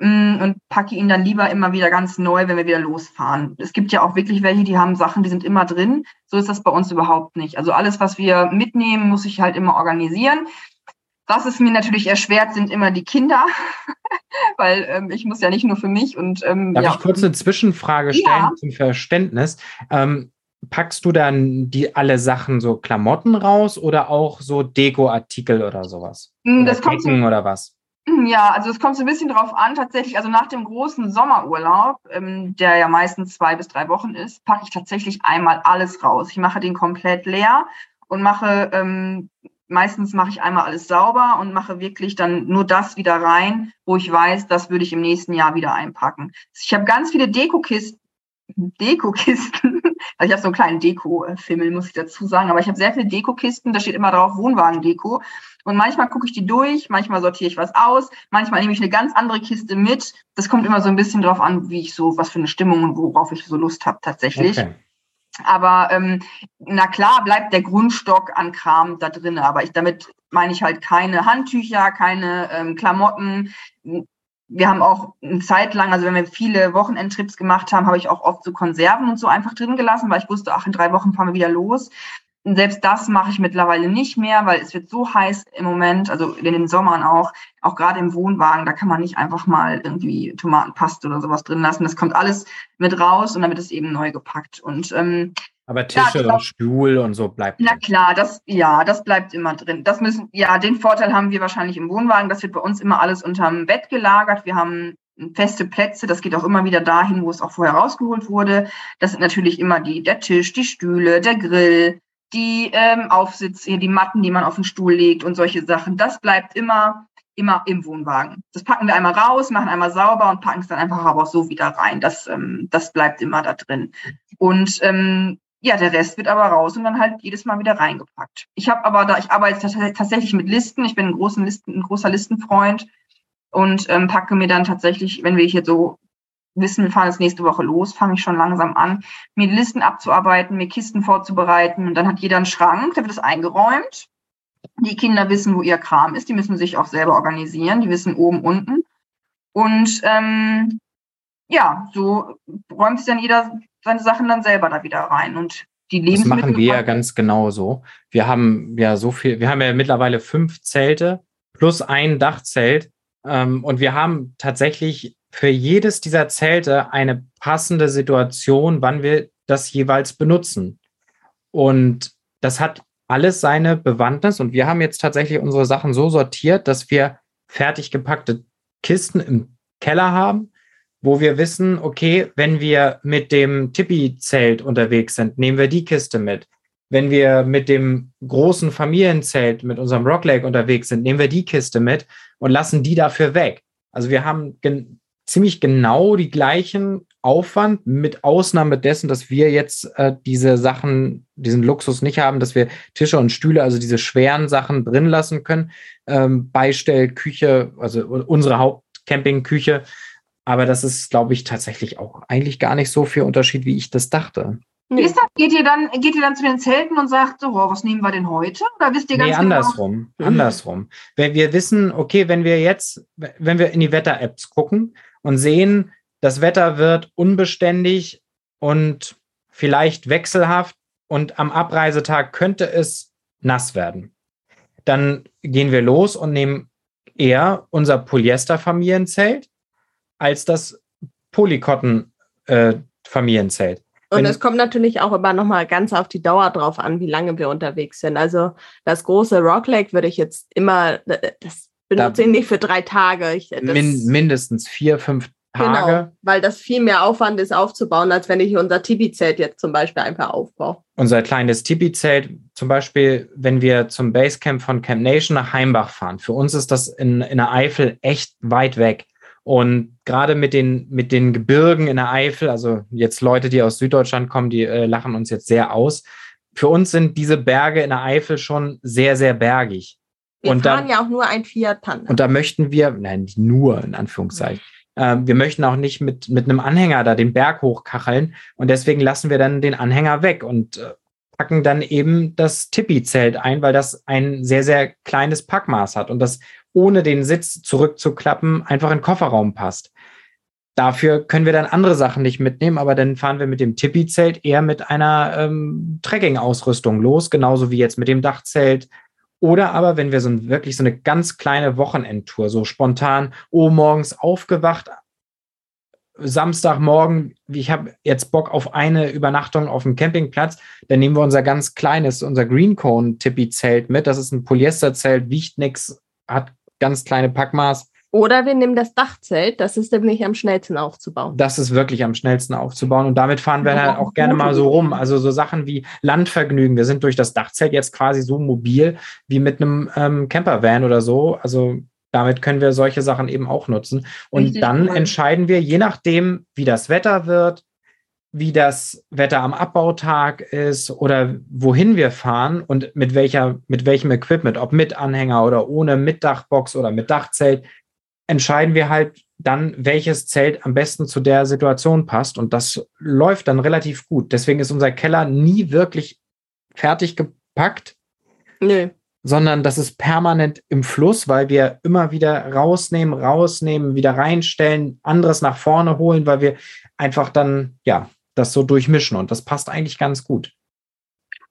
ähm, und packe ihn dann lieber immer wieder ganz neu, wenn wir wieder losfahren. Es gibt ja auch wirklich welche, die haben Sachen, die sind immer drin. So ist das bei uns überhaupt nicht. Also alles, was wir mitnehmen, muss ich halt immer organisieren. Was es mir natürlich erschwert, sind immer die Kinder, weil ähm, ich muss ja nicht nur für mich und ähm, Darf ja. ich kurz eine Zwischenfrage stellen ja. zum Verständnis? Ähm, packst du dann die alle Sachen so Klamotten raus oder auch so Dekoartikel oder sowas? Hm, das oder kommt so, oder was? Hm, ja, also es kommt so ein bisschen drauf an, tatsächlich, also nach dem großen Sommerurlaub, ähm, der ja meistens zwei bis drei Wochen ist, packe ich tatsächlich einmal alles raus. Ich mache den komplett leer und mache ähm, meistens mache ich einmal alles sauber und mache wirklich dann nur das wieder rein, wo ich weiß, das würde ich im nächsten Jahr wieder einpacken. Ich habe ganz viele Dekokisten, Dekokisten. Also ich habe so einen kleinen Deko-Fimmel, muss ich dazu sagen, aber ich habe sehr viele Dekokisten, da steht immer drauf Wohnwagen-Deko. Und manchmal gucke ich die durch, manchmal sortiere ich was aus, manchmal nehme ich eine ganz andere Kiste mit. Das kommt immer so ein bisschen drauf an, wie ich so, was für eine Stimmung und worauf ich so Lust habe tatsächlich. Okay. Aber ähm, na klar bleibt der Grundstock an Kram da drin. Aber ich damit meine ich halt keine Handtücher, keine ähm, Klamotten. Wir haben auch eine Zeit lang, also wenn wir viele Wochenendtrips gemacht haben, habe ich auch oft so Konserven und so einfach drin gelassen, weil ich wusste, ach, in drei Wochen fahren wir wieder los. Und selbst das mache ich mittlerweile nicht mehr, weil es wird so heiß im Moment, also in den Sommern auch, auch gerade im Wohnwagen, da kann man nicht einfach mal irgendwie Tomatenpaste oder sowas drin lassen. Das kommt alles mit raus und dann wird es eben neu gepackt. Und ähm, aber Tische ja, und Stuhl und so bleibt. Na klar, das ja, das bleibt immer drin. Das müssen ja, den Vorteil haben wir wahrscheinlich im Wohnwagen. Das wird bei uns immer alles unterm Bett gelagert. Wir haben feste Plätze. Das geht auch immer wieder dahin, wo es auch vorher rausgeholt wurde. Das sind natürlich immer die der Tisch, die Stühle, der Grill, die ähm, Aufsitze, die Matten, die man auf den Stuhl legt und solche Sachen. Das bleibt immer, immer im Wohnwagen. Das packen wir einmal raus, machen einmal sauber und packen es dann einfach aber auch so wieder rein. Das, ähm, das bleibt immer da drin. Und ähm, ja, der Rest wird aber raus und dann halt jedes Mal wieder reingepackt. Ich habe aber da, ich arbeite tatsächlich mit Listen. Ich bin ein, großen Listen, ein großer Listenfreund und ähm, packe mir dann tatsächlich, wenn wir hier so wissen, wir fahren jetzt nächste Woche los, fange ich schon langsam an, mir Listen abzuarbeiten, mir Kisten vorzubereiten und dann hat jeder einen Schrank, da wird es eingeräumt. Die Kinder wissen, wo ihr Kram ist, die müssen sich auch selber organisieren, die wissen oben, unten. Und ähm, ja, so räumt sich dann jeder seine Sachen dann selber da wieder rein. Und die Lebensmittel. Das machen wir ja ganz genau so. Wir haben ja so viel, wir haben ja mittlerweile fünf Zelte plus ein Dachzelt. Ähm, und wir haben tatsächlich für jedes dieser Zelte eine passende Situation, wann wir das jeweils benutzen. Und das hat alles seine Bewandtnis. Und wir haben jetzt tatsächlich unsere Sachen so sortiert, dass wir fertig gepackte Kisten im Keller haben, wo wir wissen, okay, wenn wir mit dem Tippi-Zelt unterwegs sind, nehmen wir die Kiste mit. Wenn wir mit dem großen Familienzelt, mit unserem Rock Lake unterwegs sind, nehmen wir die Kiste mit und lassen die dafür weg. Also wir haben ziemlich genau die gleichen Aufwand, mit Ausnahme dessen, dass wir jetzt äh, diese Sachen, diesen Luxus nicht haben, dass wir Tische und Stühle, also diese schweren Sachen drin lassen können. Ähm, Beistell, Küche, also unsere Hauptcampingküche aber das ist, glaube ich, tatsächlich auch eigentlich gar nicht so viel Unterschied, wie ich das dachte. Wie ist das? Geht ihr dann, geht ihr dann zu den Zelten und sagt so, oh, was nehmen wir denn heute? Oder wisst ihr ganz nee, genau? andersrum. Genau? Andersrum. Wenn wir wissen, okay, wenn wir jetzt, wenn wir in die Wetter-Apps gucken und sehen, das Wetter wird unbeständig und vielleicht wechselhaft und am Abreisetag könnte es nass werden. Dann gehen wir los und nehmen eher unser Polyester-Familienzelt als das Polycotton-Familienzelt. Äh, und es kommt natürlich auch immer nochmal ganz auf die Dauer drauf an, wie lange wir unterwegs sind. Also das große Rock Lake würde ich jetzt immer, das benutze da, ich nicht für drei Tage. Ich, min, mindestens vier, fünf Tage. Genau, weil das viel mehr Aufwand ist aufzubauen, als wenn ich unser Tipi-Zelt jetzt zum Beispiel einfach aufbaue. Unser kleines Tipi-Zelt, zum Beispiel, wenn wir zum Basecamp von Camp Nation nach Heimbach fahren. Für uns ist das in, in der Eifel echt weit weg. Und gerade mit den, mit den Gebirgen in der Eifel, also jetzt Leute, die aus Süddeutschland kommen, die äh, lachen uns jetzt sehr aus. Für uns sind diese Berge in der Eifel schon sehr, sehr bergig. Wir und fahren da, ja auch nur ein Fiat Panda. Und da möchten wir, nein, nicht nur in Anführungszeichen, äh, wir möchten auch nicht mit, mit einem Anhänger da den Berg hochkacheln. Und deswegen lassen wir dann den Anhänger weg und äh, packen dann eben das Tippi-Zelt ein, weil das ein sehr, sehr kleines Packmaß hat. Und das ohne den Sitz zurückzuklappen, einfach in den Kofferraum passt. Dafür können wir dann andere Sachen nicht mitnehmen, aber dann fahren wir mit dem Tippi-Zelt eher mit einer ähm, Trekking-Ausrüstung los, genauso wie jetzt mit dem Dachzelt. Oder aber, wenn wir so ein, wirklich so eine ganz kleine Wochenendtour, so spontan, oh, morgens aufgewacht, Samstagmorgen, ich habe jetzt Bock auf eine Übernachtung auf dem Campingplatz, dann nehmen wir unser ganz kleines, unser Green Cone Tippi-Zelt mit. Das ist ein Polyesterzelt, wiegt nichts, hat ganz kleine Packmaß. Oder wir nehmen das Dachzelt, das ist nämlich am schnellsten aufzubauen. Das ist wirklich am schnellsten aufzubauen und damit fahren wir halt auch gerne mal so rum. Also so Sachen wie Landvergnügen. Wir sind durch das Dachzelt jetzt quasi so mobil wie mit einem ähm, Campervan oder so. Also damit können wir solche Sachen eben auch nutzen. Und Richtig dann cool. entscheiden wir, je nachdem, wie das Wetter wird, wie das Wetter am Abbautag ist oder wohin wir fahren und mit welcher, mit welchem Equipment, ob mit Anhänger oder ohne, mit Dachbox oder mit Dachzelt, entscheiden wir halt dann, welches Zelt am besten zu der Situation passt. Und das läuft dann relativ gut. Deswegen ist unser Keller nie wirklich fertig gepackt. Nö. Sondern das ist permanent im Fluss, weil wir immer wieder rausnehmen, rausnehmen, wieder reinstellen, anderes nach vorne holen, weil wir einfach dann, ja, das so durchmischen und das passt eigentlich ganz gut.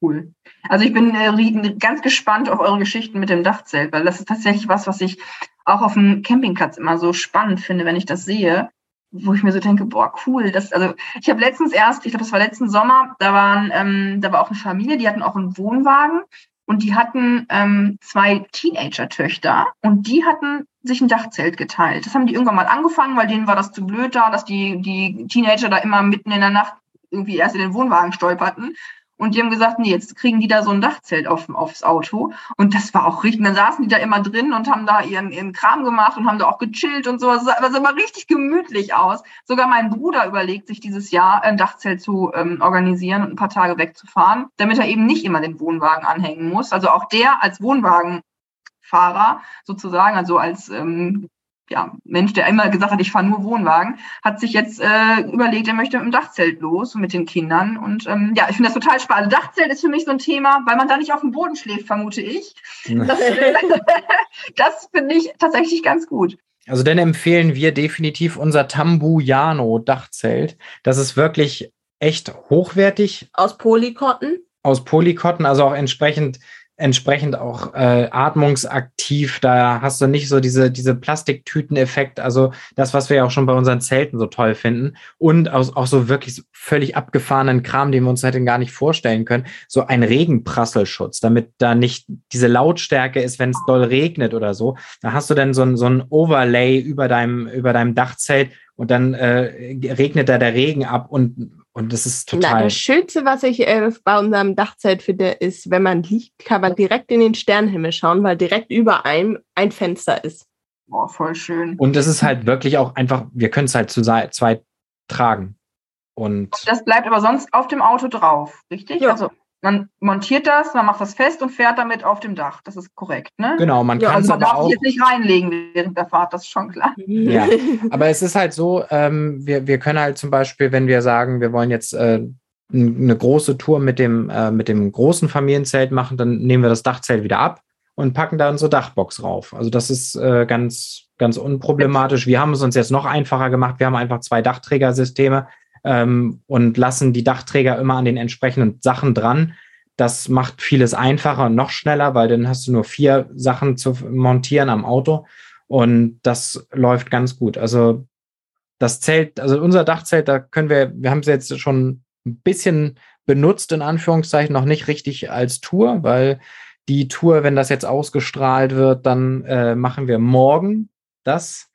Cool. Also ich bin äh, ganz gespannt auf eure Geschichten mit dem Dachzelt, weil das ist tatsächlich was, was ich auch auf dem Campingplatz immer so spannend finde, wenn ich das sehe, wo ich mir so denke, boah, cool. Das, also ich habe letztens erst, ich glaube, das war letzten Sommer, da waren, ähm, da war auch eine Familie, die hatten auch einen Wohnwagen und die hatten ähm, zwei Teenager-Töchter und die hatten sich ein Dachzelt geteilt. Das haben die irgendwann mal angefangen, weil denen war das zu blöd da, dass die, die Teenager da immer mitten in der Nacht irgendwie erst in den Wohnwagen stolperten. Und die haben gesagt, nee, jetzt kriegen die da so ein Dachzelt auf, aufs Auto. Und das war auch richtig. Dann saßen die da immer drin und haben da ihren, ihren Kram gemacht und haben da auch gechillt und so. Das sah, sah immer richtig gemütlich aus. Sogar mein Bruder überlegt sich dieses Jahr ein Dachzelt zu ähm, organisieren und ein paar Tage wegzufahren, damit er eben nicht immer den Wohnwagen anhängen muss. Also auch der als Wohnwagenfahrer sozusagen, also als ähm, ja, Mensch, der immer gesagt hat, ich fahre nur Wohnwagen, hat sich jetzt äh, überlegt, er möchte mit dem Dachzelt los mit den Kindern. Und ähm, ja, ich finde das total spannend. Also Dachzelt ist für mich so ein Thema, weil man da nicht auf dem Boden schläft, vermute ich. Das, das finde ich tatsächlich ganz gut. Also dann empfehlen wir definitiv unser Tambujano Dachzelt. Das ist wirklich echt hochwertig. Aus Polykotten? Aus Polykotten, also auch entsprechend entsprechend auch äh, atmungsaktiv. Da hast du nicht so diese, diese Plastiktüten-Effekt, also das, was wir ja auch schon bei unseren Zelten so toll finden. Und auch, auch so wirklich völlig abgefahrenen Kram, den wir uns hätten gar nicht vorstellen können. So ein Regenprasselschutz, damit da nicht diese Lautstärke ist, wenn es doll regnet oder so. Da hast du dann so ein, so ein Overlay über deinem, über deinem Dachzelt und dann äh, regnet da der Regen ab und und das ist total. Na, das Schönste, was ich äh, bei unserem Dachzelt finde, ist, wenn man liegt, kann man direkt in den Sternenhimmel schauen, weil direkt über einem ein Fenster ist. Boah, voll schön. Und es ist halt wirklich auch einfach, wir können es halt zu zwei tragen. Und das bleibt aber sonst auf dem Auto drauf, richtig? Ja. Also man montiert das, man macht das fest und fährt damit auf dem Dach. Das ist korrekt, ne? Genau, man ja, kann es also aber auch. jetzt nicht reinlegen während der Fahrt, das ist schon klar. Ja, aber es ist halt so, ähm, wir, wir können halt zum Beispiel, wenn wir sagen, wir wollen jetzt äh, eine große Tour mit dem, äh, mit dem großen Familienzelt machen, dann nehmen wir das Dachzelt wieder ab und packen da unsere Dachbox rauf. Also das ist äh, ganz, ganz unproblematisch. Wir haben es uns jetzt noch einfacher gemacht. Wir haben einfach zwei Dachträgersysteme ähm, und lassen die Dachträger immer an den entsprechenden Sachen dran. Das macht vieles einfacher und noch schneller, weil dann hast du nur vier Sachen zu montieren am Auto und das läuft ganz gut. Also das Zelt, also unser Dachzelt, da können wir, wir haben es jetzt schon ein bisschen benutzt, in Anführungszeichen, noch nicht richtig als Tour, weil die Tour, wenn das jetzt ausgestrahlt wird, dann äh, machen wir morgen das.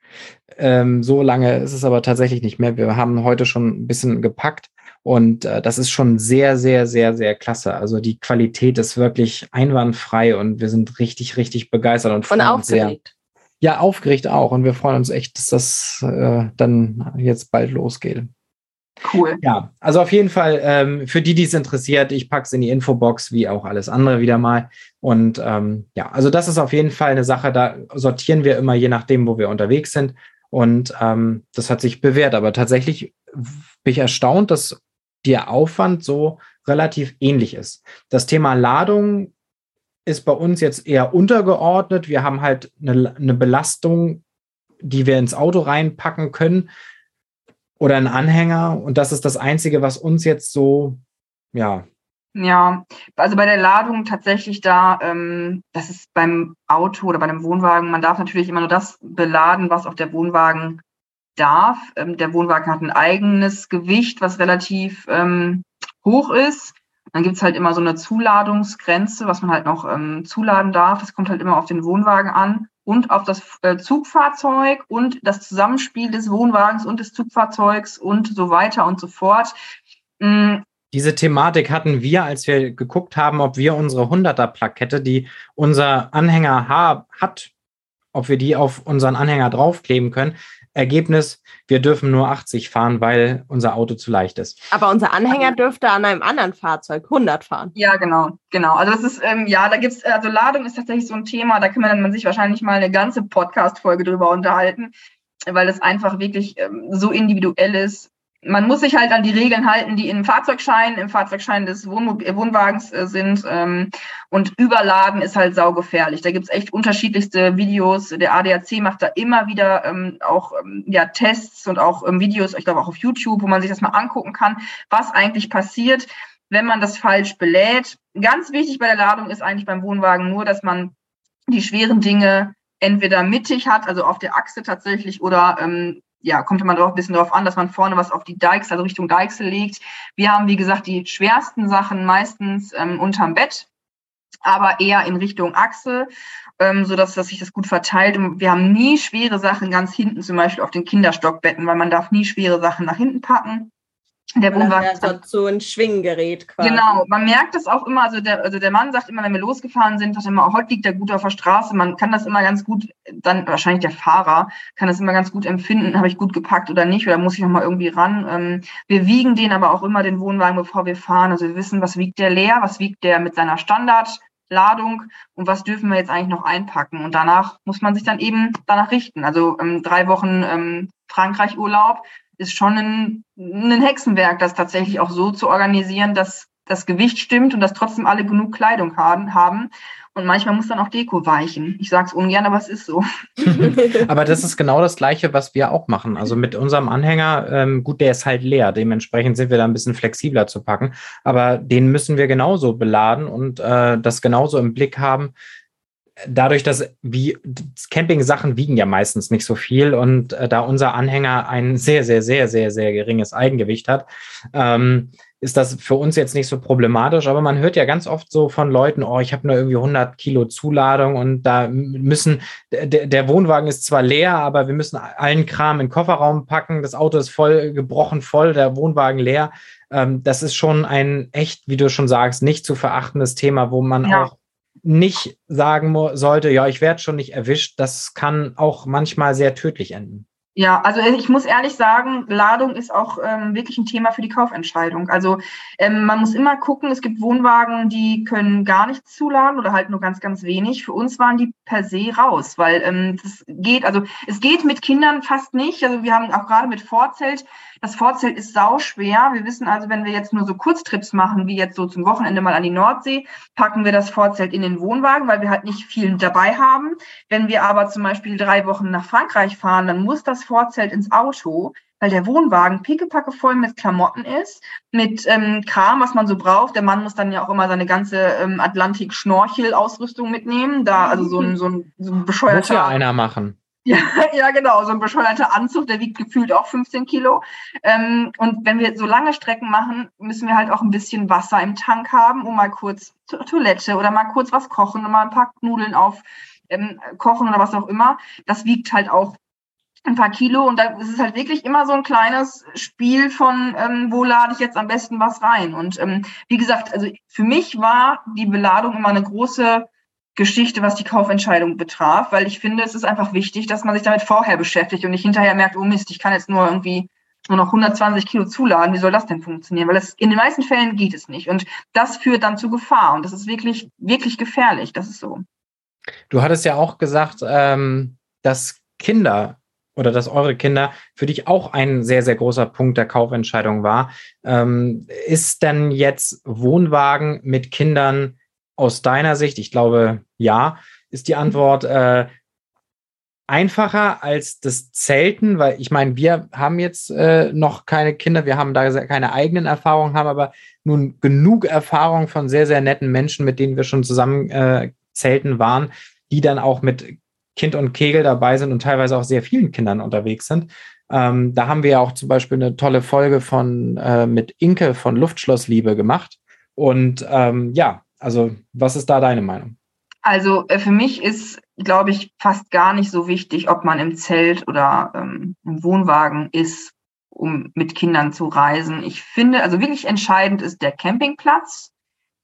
Ähm, so lange ist es aber tatsächlich nicht mehr. Wir haben heute schon ein bisschen gepackt und äh, das ist schon sehr, sehr, sehr, sehr klasse. Also die Qualität ist wirklich einwandfrei und wir sind richtig, richtig begeistert und, und aufgeregt. Sehr, ja, aufgeregt auch und wir freuen uns echt, dass das äh, dann jetzt bald losgeht. Cool. Ja, also auf jeden Fall ähm, für die, die es interessiert, ich packe es in die Infobox, wie auch alles andere wieder mal. Und ähm, ja, also das ist auf jeden Fall eine Sache, da sortieren wir immer je nachdem, wo wir unterwegs sind. Und ähm, das hat sich bewährt. Aber tatsächlich bin ich erstaunt, dass der Aufwand so relativ ähnlich ist. Das Thema Ladung ist bei uns jetzt eher untergeordnet. Wir haben halt eine, eine Belastung, die wir ins Auto reinpacken können oder einen Anhänger. Und das ist das Einzige, was uns jetzt so, ja. Ja, also bei der Ladung tatsächlich da, ähm, das ist beim Auto oder bei einem Wohnwagen, man darf natürlich immer nur das beladen, was auch der Wohnwagen darf. Ähm, der Wohnwagen hat ein eigenes Gewicht, was relativ ähm, hoch ist. Dann gibt's halt immer so eine Zuladungsgrenze, was man halt noch ähm, zuladen darf. Das kommt halt immer auf den Wohnwagen an und auf das äh, Zugfahrzeug und das Zusammenspiel des Wohnwagens und des Zugfahrzeugs und so weiter und so fort. Diese Thematik hatten wir, als wir geguckt haben, ob wir unsere 100er-Plakette, die unser Anhänger hat, ob wir die auf unseren Anhänger draufkleben können. Ergebnis, wir dürfen nur 80 fahren, weil unser Auto zu leicht ist. Aber unser Anhänger dürfte an einem anderen Fahrzeug 100 fahren. Ja, genau, genau. Also das ist, ähm, ja, da gibt's, also Ladung ist tatsächlich so ein Thema, da kann man, man sich wahrscheinlich mal eine ganze Podcast-Folge drüber unterhalten, weil das einfach wirklich ähm, so individuell ist man muss sich halt an die Regeln halten, die im Fahrzeugschein, im Fahrzeugschein des Wohnmob Wohnwagens äh, sind. Ähm, und Überladen ist halt saugefährlich. Da gibt's echt unterschiedlichste Videos. Der ADAC macht da immer wieder ähm, auch ähm, ja, Tests und auch ähm, Videos, ich glaube auch auf YouTube, wo man sich das mal angucken kann, was eigentlich passiert, wenn man das falsch belädt. Ganz wichtig bei der Ladung ist eigentlich beim Wohnwagen nur, dass man die schweren Dinge entweder mittig hat, also auf der Achse tatsächlich, oder ähm, ja, kommt immer drauf, ein bisschen darauf an, dass man vorne was auf die Deichsel, also Richtung Deichsel legt. Wir haben, wie gesagt, die schwersten Sachen meistens ähm, unterm Bett, aber eher in Richtung Achse, ähm, so dass, dass sich das gut verteilt. Und wir haben nie schwere Sachen ganz hinten, zum Beispiel auf den Kinderstockbetten, weil man darf nie schwere Sachen nach hinten packen. Der Wohnwagen. Also so ein Schwinggerät quasi. Genau, man merkt es auch immer, also der, also der Mann sagt immer, wenn wir losgefahren sind, sagt immer, heute liegt er gut auf der Straße. Man kann das immer ganz gut, dann wahrscheinlich der Fahrer kann das immer ganz gut empfinden, habe ich gut gepackt oder nicht, oder muss ich nochmal irgendwie ran. Ähm, wir wiegen den aber auch immer, den Wohnwagen, bevor wir fahren. Also wir wissen, was wiegt der leer, was wiegt der mit seiner Standardladung und was dürfen wir jetzt eigentlich noch einpacken. Und danach muss man sich dann eben danach richten. Also ähm, drei Wochen ähm, Frankreich-Urlaub ist schon ein, ein Hexenwerk, das tatsächlich auch so zu organisieren, dass das Gewicht stimmt und dass trotzdem alle genug Kleidung haben. haben. Und manchmal muss dann auch Deko weichen. Ich sage es ungern, aber es ist so. aber das ist genau das Gleiche, was wir auch machen. Also mit unserem Anhänger, ähm, gut, der ist halt leer. Dementsprechend sind wir da ein bisschen flexibler zu packen. Aber den müssen wir genauso beladen und äh, das genauso im Blick haben, dadurch, dass wie Camping-Sachen wiegen ja meistens nicht so viel und äh, da unser Anhänger ein sehr, sehr, sehr, sehr, sehr geringes Eigengewicht hat, ähm, ist das für uns jetzt nicht so problematisch. Aber man hört ja ganz oft so von Leuten, oh, ich habe nur irgendwie 100 Kilo Zuladung und da müssen, der, der Wohnwagen ist zwar leer, aber wir müssen allen Kram in den Kofferraum packen. Das Auto ist voll gebrochen voll, der Wohnwagen leer. Ähm, das ist schon ein echt, wie du schon sagst, nicht zu verachtendes Thema, wo man ja. auch nicht sagen sollte, ja, ich werde schon nicht erwischt. Das kann auch manchmal sehr tödlich enden. Ja, also ich muss ehrlich sagen, Ladung ist auch ähm, wirklich ein Thema für die Kaufentscheidung. Also ähm, man muss immer gucken, es gibt Wohnwagen, die können gar nichts zuladen oder halt nur ganz, ganz wenig. Für uns waren die per se raus, weil ähm, das geht, also es geht mit Kindern fast nicht. Also wir haben auch gerade mit Vorzelt das Vorzelt ist sau schwer. Wir wissen also, wenn wir jetzt nur so Kurztrips machen, wie jetzt so zum Wochenende mal an die Nordsee, packen wir das Vorzelt in den Wohnwagen, weil wir halt nicht viel dabei haben. Wenn wir aber zum Beispiel drei Wochen nach Frankreich fahren, dann muss das Vorzelt ins Auto, weil der Wohnwagen pickepacke voll mit Klamotten ist, mit ähm, Kram, was man so braucht. Der Mann muss dann ja auch immer seine ganze ähm, Atlantik-Schnorchel-Ausrüstung mitnehmen. Da, also so ein, so ein, so ein bescheuerter. Muss ja einer machen. Ja, ja, genau, so ein bescheuerter Anzug, der wiegt gefühlt auch 15 Kilo. Ähm, und wenn wir so lange Strecken machen, müssen wir halt auch ein bisschen Wasser im Tank haben, um mal kurz zur Toilette oder mal kurz was kochen und mal ein paar Nudeln auf ähm, kochen oder was auch immer. Das wiegt halt auch ein paar Kilo und da ist es halt wirklich immer so ein kleines Spiel von, ähm, wo lade ich jetzt am besten was rein. Und ähm, wie gesagt, also für mich war die Beladung immer eine große Geschichte, was die Kaufentscheidung betraf, weil ich finde, es ist einfach wichtig, dass man sich damit vorher beschäftigt und nicht hinterher merkt, oh Mist, ich kann jetzt nur irgendwie nur noch 120 Kilo zuladen. Wie soll das denn funktionieren? Weil das, in den meisten Fällen geht es nicht. Und das führt dann zu Gefahr. Und das ist wirklich, wirklich gefährlich. Das ist so. Du hattest ja auch gesagt, ähm, dass Kinder oder dass eure Kinder für dich auch ein sehr, sehr großer Punkt der Kaufentscheidung war. Ähm, ist denn jetzt Wohnwagen mit Kindern aus deiner Sicht, ich glaube ja, ist die Antwort äh, einfacher als das Zelten, weil ich meine, wir haben jetzt äh, noch keine Kinder, wir haben da keine eigenen Erfahrungen, haben aber nun genug Erfahrung von sehr, sehr netten Menschen, mit denen wir schon zusammen äh, zelten waren, die dann auch mit Kind und Kegel dabei sind und teilweise auch sehr vielen Kindern unterwegs sind. Ähm, da haben wir ja auch zum Beispiel eine tolle Folge von äh, mit Inke von Luftschlossliebe gemacht. Und ähm, ja, also, was ist da deine Meinung? Also äh, für mich ist, glaube ich, fast gar nicht so wichtig, ob man im Zelt oder ähm, im Wohnwagen ist, um mit Kindern zu reisen. Ich finde, also wirklich entscheidend ist der Campingplatz.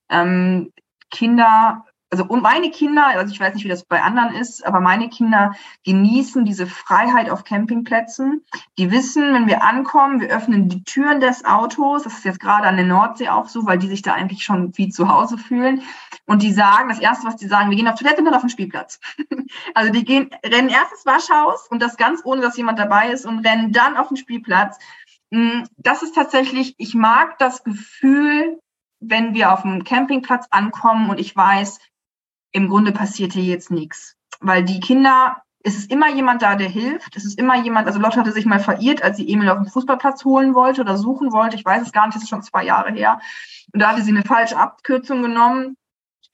Ähm, Kinder also und meine Kinder, also ich weiß nicht, wie das bei anderen ist, aber meine Kinder genießen diese Freiheit auf Campingplätzen. Die wissen, wenn wir ankommen, wir öffnen die Türen des Autos. Das ist jetzt gerade an der Nordsee auch so, weil die sich da eigentlich schon wie zu Hause fühlen. Und die sagen, das erste, was die sagen, wir gehen auf Toilette und dann auf den Spielplatz. also die gehen, rennen erst ins Waschhaus und das ganz ohne, dass jemand dabei ist und rennen dann auf den Spielplatz. Mm, das ist tatsächlich, ich mag das Gefühl, wenn wir auf dem Campingplatz ankommen und ich weiß, im Grunde passiert hier jetzt nichts. Weil die Kinder, es ist immer jemand da, der hilft. Es ist immer jemand, also Lotte hatte sich mal verirrt, als sie Emil auf dem Fußballplatz holen wollte oder suchen wollte. Ich weiß es gar nicht, das ist schon zwei Jahre her. Und da hatte sie eine falsche Abkürzung genommen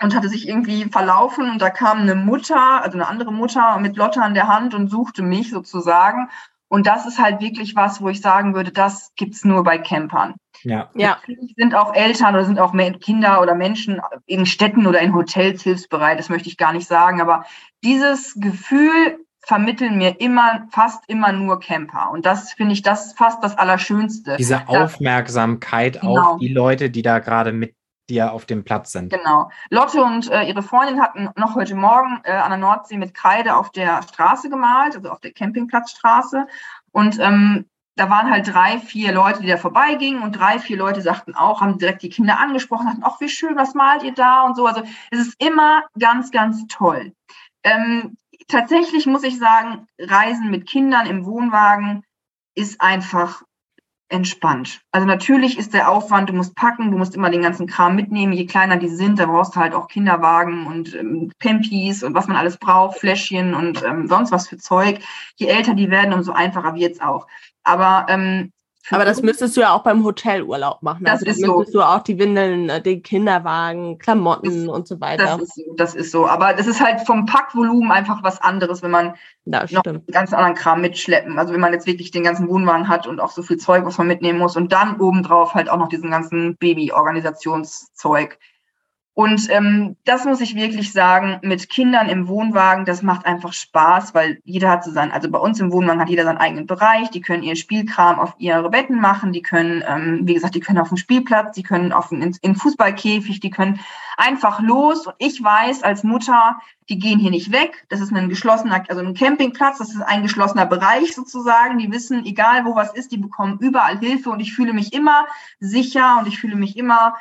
und hatte sich irgendwie verlaufen und da kam eine Mutter, also eine andere Mutter mit Lotte an der Hand und suchte mich sozusagen. Und das ist halt wirklich was, wo ich sagen würde, das gibt's nur bei Campern. Ja. ja. Sind auch Eltern oder sind auch Kinder oder Menschen in Städten oder in Hotels hilfsbereit, das möchte ich gar nicht sagen. Aber dieses Gefühl vermitteln mir immer, fast immer nur Camper. Und das finde ich, das fast das Allerschönste. Diese Aufmerksamkeit genau. auf die Leute, die da gerade mit dir auf dem Platz sind. Genau. Lotte und äh, ihre Freundin hatten noch heute Morgen äh, an der Nordsee mit Kreide auf der Straße gemalt, also auf der Campingplatzstraße. Und ähm, da waren halt drei, vier Leute, die da vorbeigingen und drei, vier Leute sagten auch, haben direkt die Kinder angesprochen, sagten, ach, wie schön, was malt ihr da und so. Also es ist immer ganz, ganz toll. Ähm, tatsächlich muss ich sagen, Reisen mit Kindern im Wohnwagen ist einfach entspannt. Also natürlich ist der Aufwand, du musst packen, du musst immer den ganzen Kram mitnehmen. Je kleiner die sind, da brauchst du halt auch Kinderwagen und ähm, Pampis und was man alles braucht, Fläschchen und ähm, sonst was für Zeug. Je älter die werden, umso einfacher wird's auch. Aber ähm, aber das müsstest du ja auch beim Hotelurlaub machen. Das also ist müsstest so. du auch die Windeln, äh, den Kinderwagen, Klamotten das, und so weiter. Das ist, so, das ist so. Aber das ist halt vom Packvolumen einfach was anderes, wenn man das noch einen ganz anderen Kram mitschleppen. Also wenn man jetzt wirklich den ganzen Wohnwagen hat und auch so viel Zeug, was man mitnehmen muss und dann obendrauf halt auch noch diesen ganzen Baby-Organisationszeug. Und ähm, das muss ich wirklich sagen, mit Kindern im Wohnwagen, das macht einfach Spaß, weil jeder hat so sein, also bei uns im Wohnwagen hat jeder seinen eigenen Bereich, die können ihr Spielkram auf ihre Betten machen, die können, ähm, wie gesagt, die können auf dem Spielplatz, die können auf den, in Fußballkäfig, die können einfach los. Und ich weiß als Mutter, die gehen hier nicht weg. Das ist ein geschlossener, also ein Campingplatz, das ist ein geschlossener Bereich sozusagen. Die wissen, egal wo was ist, die bekommen überall Hilfe und ich fühle mich immer sicher und ich fühle mich immer,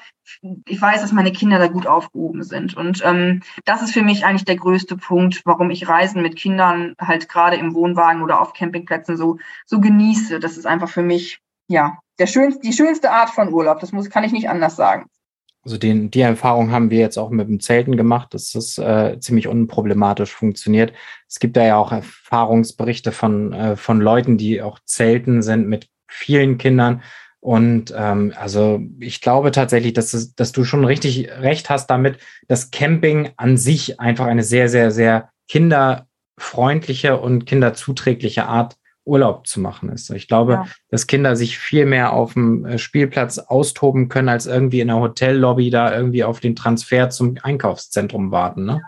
ich weiß, dass meine Kinder da gut aufgehoben sind. Und ähm, das ist für mich eigentlich der größte Punkt, warum ich Reisen mit Kindern halt gerade im Wohnwagen oder auf Campingplätzen so, so genieße. Das ist einfach für mich, ja, der schönste, die schönste Art von Urlaub. Das muss, kann ich nicht anders sagen. Also den, die Erfahrung haben wir jetzt auch mit dem Zelten gemacht, dass das äh, ziemlich unproblematisch funktioniert. Es gibt da ja auch Erfahrungsberichte von, äh, von Leuten, die auch Zelten sind mit vielen Kindern. Und ähm, also ich glaube tatsächlich, dass, es, dass du schon richtig recht hast damit, dass Camping an sich einfach eine sehr, sehr, sehr kinderfreundliche und kinderzuträgliche Art Urlaub zu machen ist. Ich glaube, ja. dass Kinder sich viel mehr auf dem äh, Spielplatz austoben können, als irgendwie in der Hotellobby da irgendwie auf den Transfer zum Einkaufszentrum warten. Ne?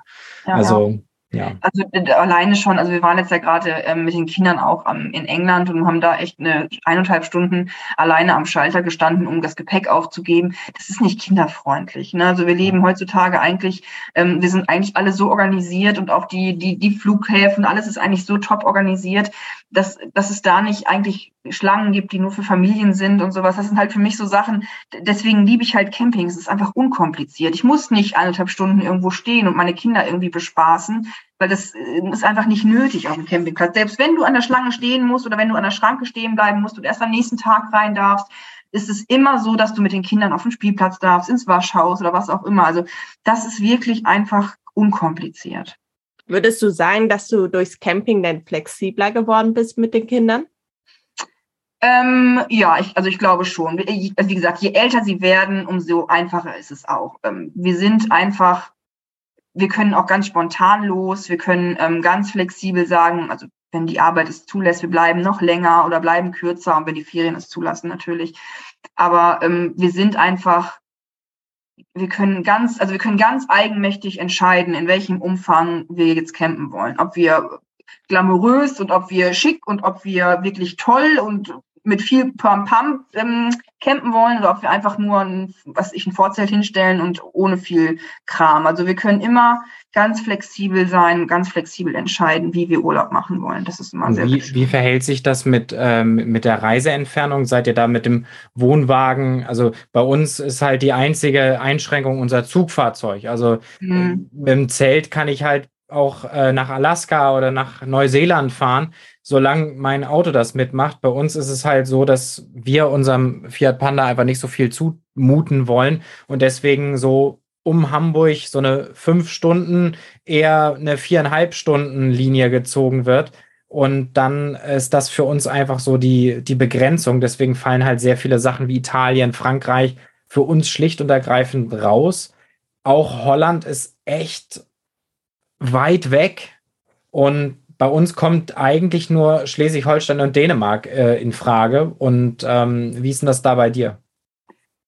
Ja, also ja. Also alleine schon, also wir waren jetzt ja gerade ähm, mit den Kindern auch ähm, in England und haben da echt eine eineinhalb Stunden alleine am Schalter gestanden, um das Gepäck aufzugeben. Das ist nicht kinderfreundlich. Ne? Also wir leben heutzutage eigentlich, ähm, wir sind eigentlich alle so organisiert und auch die, die, die Flughäfen, alles ist eigentlich so top organisiert, dass, dass es da nicht eigentlich Schlangen gibt, die nur für Familien sind und sowas. Das sind halt für mich so Sachen. Deswegen liebe ich halt Camping. Es ist einfach unkompliziert. Ich muss nicht eineinhalb Stunden irgendwo stehen und meine Kinder irgendwie bespaßen, weil das äh, ist einfach nicht nötig auf dem Campingplatz. Selbst wenn du an der Schlange stehen musst oder wenn du an der Schranke stehen bleiben musst und erst am nächsten Tag rein darfst, ist es immer so, dass du mit den Kindern auf den Spielplatz darfst, ins Waschhaus oder was auch immer. Also das ist wirklich einfach unkompliziert. Würdest du sagen, dass du durchs Camping dann flexibler geworden bist mit den Kindern? Ähm, ja, ich, also ich glaube schon. Wie, also wie gesagt, je älter sie werden, umso einfacher ist es auch. Ähm, wir sind einfach, wir können auch ganz spontan los, wir können ähm, ganz flexibel sagen, also wenn die Arbeit es zulässt, wir bleiben noch länger oder bleiben kürzer und wenn die Ferien es zulassen natürlich. Aber ähm, wir sind einfach, wir können ganz, also wir können ganz eigenmächtig entscheiden, in welchem Umfang wir jetzt campen wollen. Ob wir glamourös und ob wir schick und ob wir wirklich toll und mit viel Pam-Pam ähm, campen wollen oder ob wir einfach nur ein, was ich, ein Vorzelt hinstellen und ohne viel Kram. Also wir können immer ganz flexibel sein, ganz flexibel entscheiden, wie wir Urlaub machen wollen. Das ist immer sehr wie, wichtig. Wie verhält sich das mit, ähm, mit der Reiseentfernung? Seid ihr da mit dem Wohnwagen? Also bei uns ist halt die einzige Einschränkung unser Zugfahrzeug. Also mhm. mit dem Zelt kann ich halt auch äh, nach Alaska oder nach Neuseeland fahren, solange mein Auto das mitmacht. Bei uns ist es halt so, dass wir unserem Fiat Panda einfach nicht so viel zumuten wollen und deswegen so um Hamburg so eine fünf Stunden, eher eine viereinhalb Stunden Linie gezogen wird. Und dann ist das für uns einfach so die, die Begrenzung. Deswegen fallen halt sehr viele Sachen wie Italien, Frankreich für uns schlicht und ergreifend raus. Auch Holland ist echt weit weg und bei uns kommt eigentlich nur Schleswig-Holstein und Dänemark äh, in Frage. Und ähm, wie ist denn das da bei dir?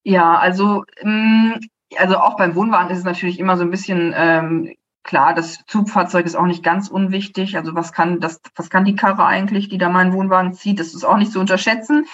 Ja, also, ähm, also auch beim Wohnwagen ist es natürlich immer so ein bisschen ähm, klar, das Zugfahrzeug ist auch nicht ganz unwichtig. Also was kann das, was kann die Karre eigentlich, die da meinen Wohnwagen zieht? Das ist auch nicht zu unterschätzen.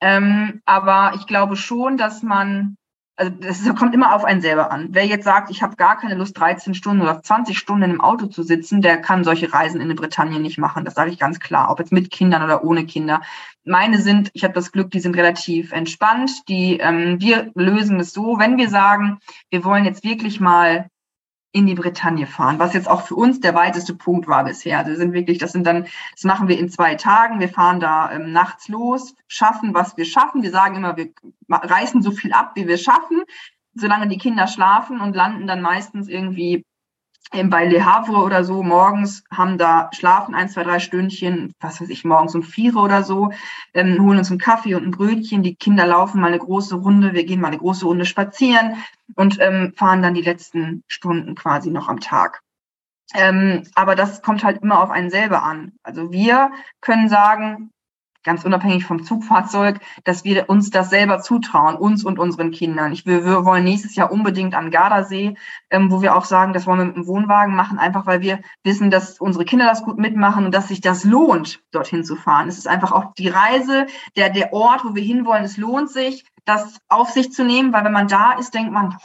Ähm, aber ich glaube schon, dass man also das kommt immer auf einen selber an. Wer jetzt sagt, ich habe gar keine Lust, 13 Stunden oder 20 Stunden im Auto zu sitzen, der kann solche Reisen in der Bretagne nicht machen. Das sage ich ganz klar, ob jetzt mit Kindern oder ohne Kinder. Meine sind, ich habe das Glück, die sind relativ entspannt. Die, ähm, wir lösen es so, wenn wir sagen, wir wollen jetzt wirklich mal in die Bretagne fahren, was jetzt auch für uns der weiteste Punkt war bisher. Also wir sind wirklich, das sind dann, das machen wir in zwei Tagen. Wir fahren da ähm, nachts los, schaffen, was wir schaffen. Wir sagen immer, wir reißen so viel ab, wie wir schaffen, solange die Kinder schlafen und landen dann meistens irgendwie bei Le Havre oder so morgens, haben da schlafen ein, zwei, drei Stündchen, was weiß ich, morgens um vier oder so, ähm, holen uns einen Kaffee und ein Brötchen, die Kinder laufen mal eine große Runde, wir gehen mal eine große Runde spazieren und ähm, fahren dann die letzten Stunden quasi noch am Tag. Ähm, aber das kommt halt immer auf einen selber an. Also wir können sagen, ganz unabhängig vom Zugfahrzeug, dass wir uns das selber zutrauen, uns und unseren Kindern. Ich, wir, wir wollen nächstes Jahr unbedingt am Gardasee, ähm, wo wir auch sagen, das wollen wir mit dem Wohnwagen machen, einfach weil wir wissen, dass unsere Kinder das gut mitmachen und dass sich das lohnt, dorthin zu fahren. Es ist einfach auch die Reise, der, der Ort, wo wir hinwollen, es lohnt sich, das auf sich zu nehmen, weil wenn man da ist, denkt man, boah,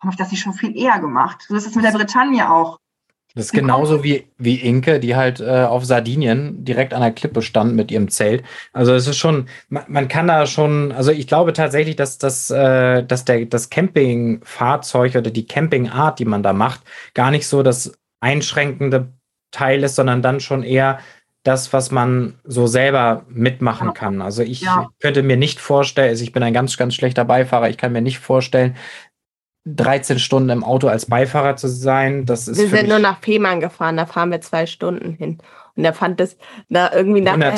habe ich das nicht schon viel eher gemacht. So ist es mit der Bretagne auch. Das ist genauso wie, wie Inke, die halt äh, auf Sardinien direkt an der Klippe stand mit ihrem Zelt. Also es ist schon, man, man kann da schon, also ich glaube tatsächlich, dass, das, äh, dass der, das Campingfahrzeug oder die Campingart, die man da macht, gar nicht so das einschränkende Teil ist, sondern dann schon eher das, was man so selber mitmachen kann. Also ich ja. könnte mir nicht vorstellen, also ich bin ein ganz, ganz schlechter Beifahrer, ich kann mir nicht vorstellen, 13 Stunden im Auto als Beifahrer zu sein. Das ist wir sind nur nach Fehmarn gefahren, da fahren wir zwei Stunden hin. Und er fand das da irgendwie nach der,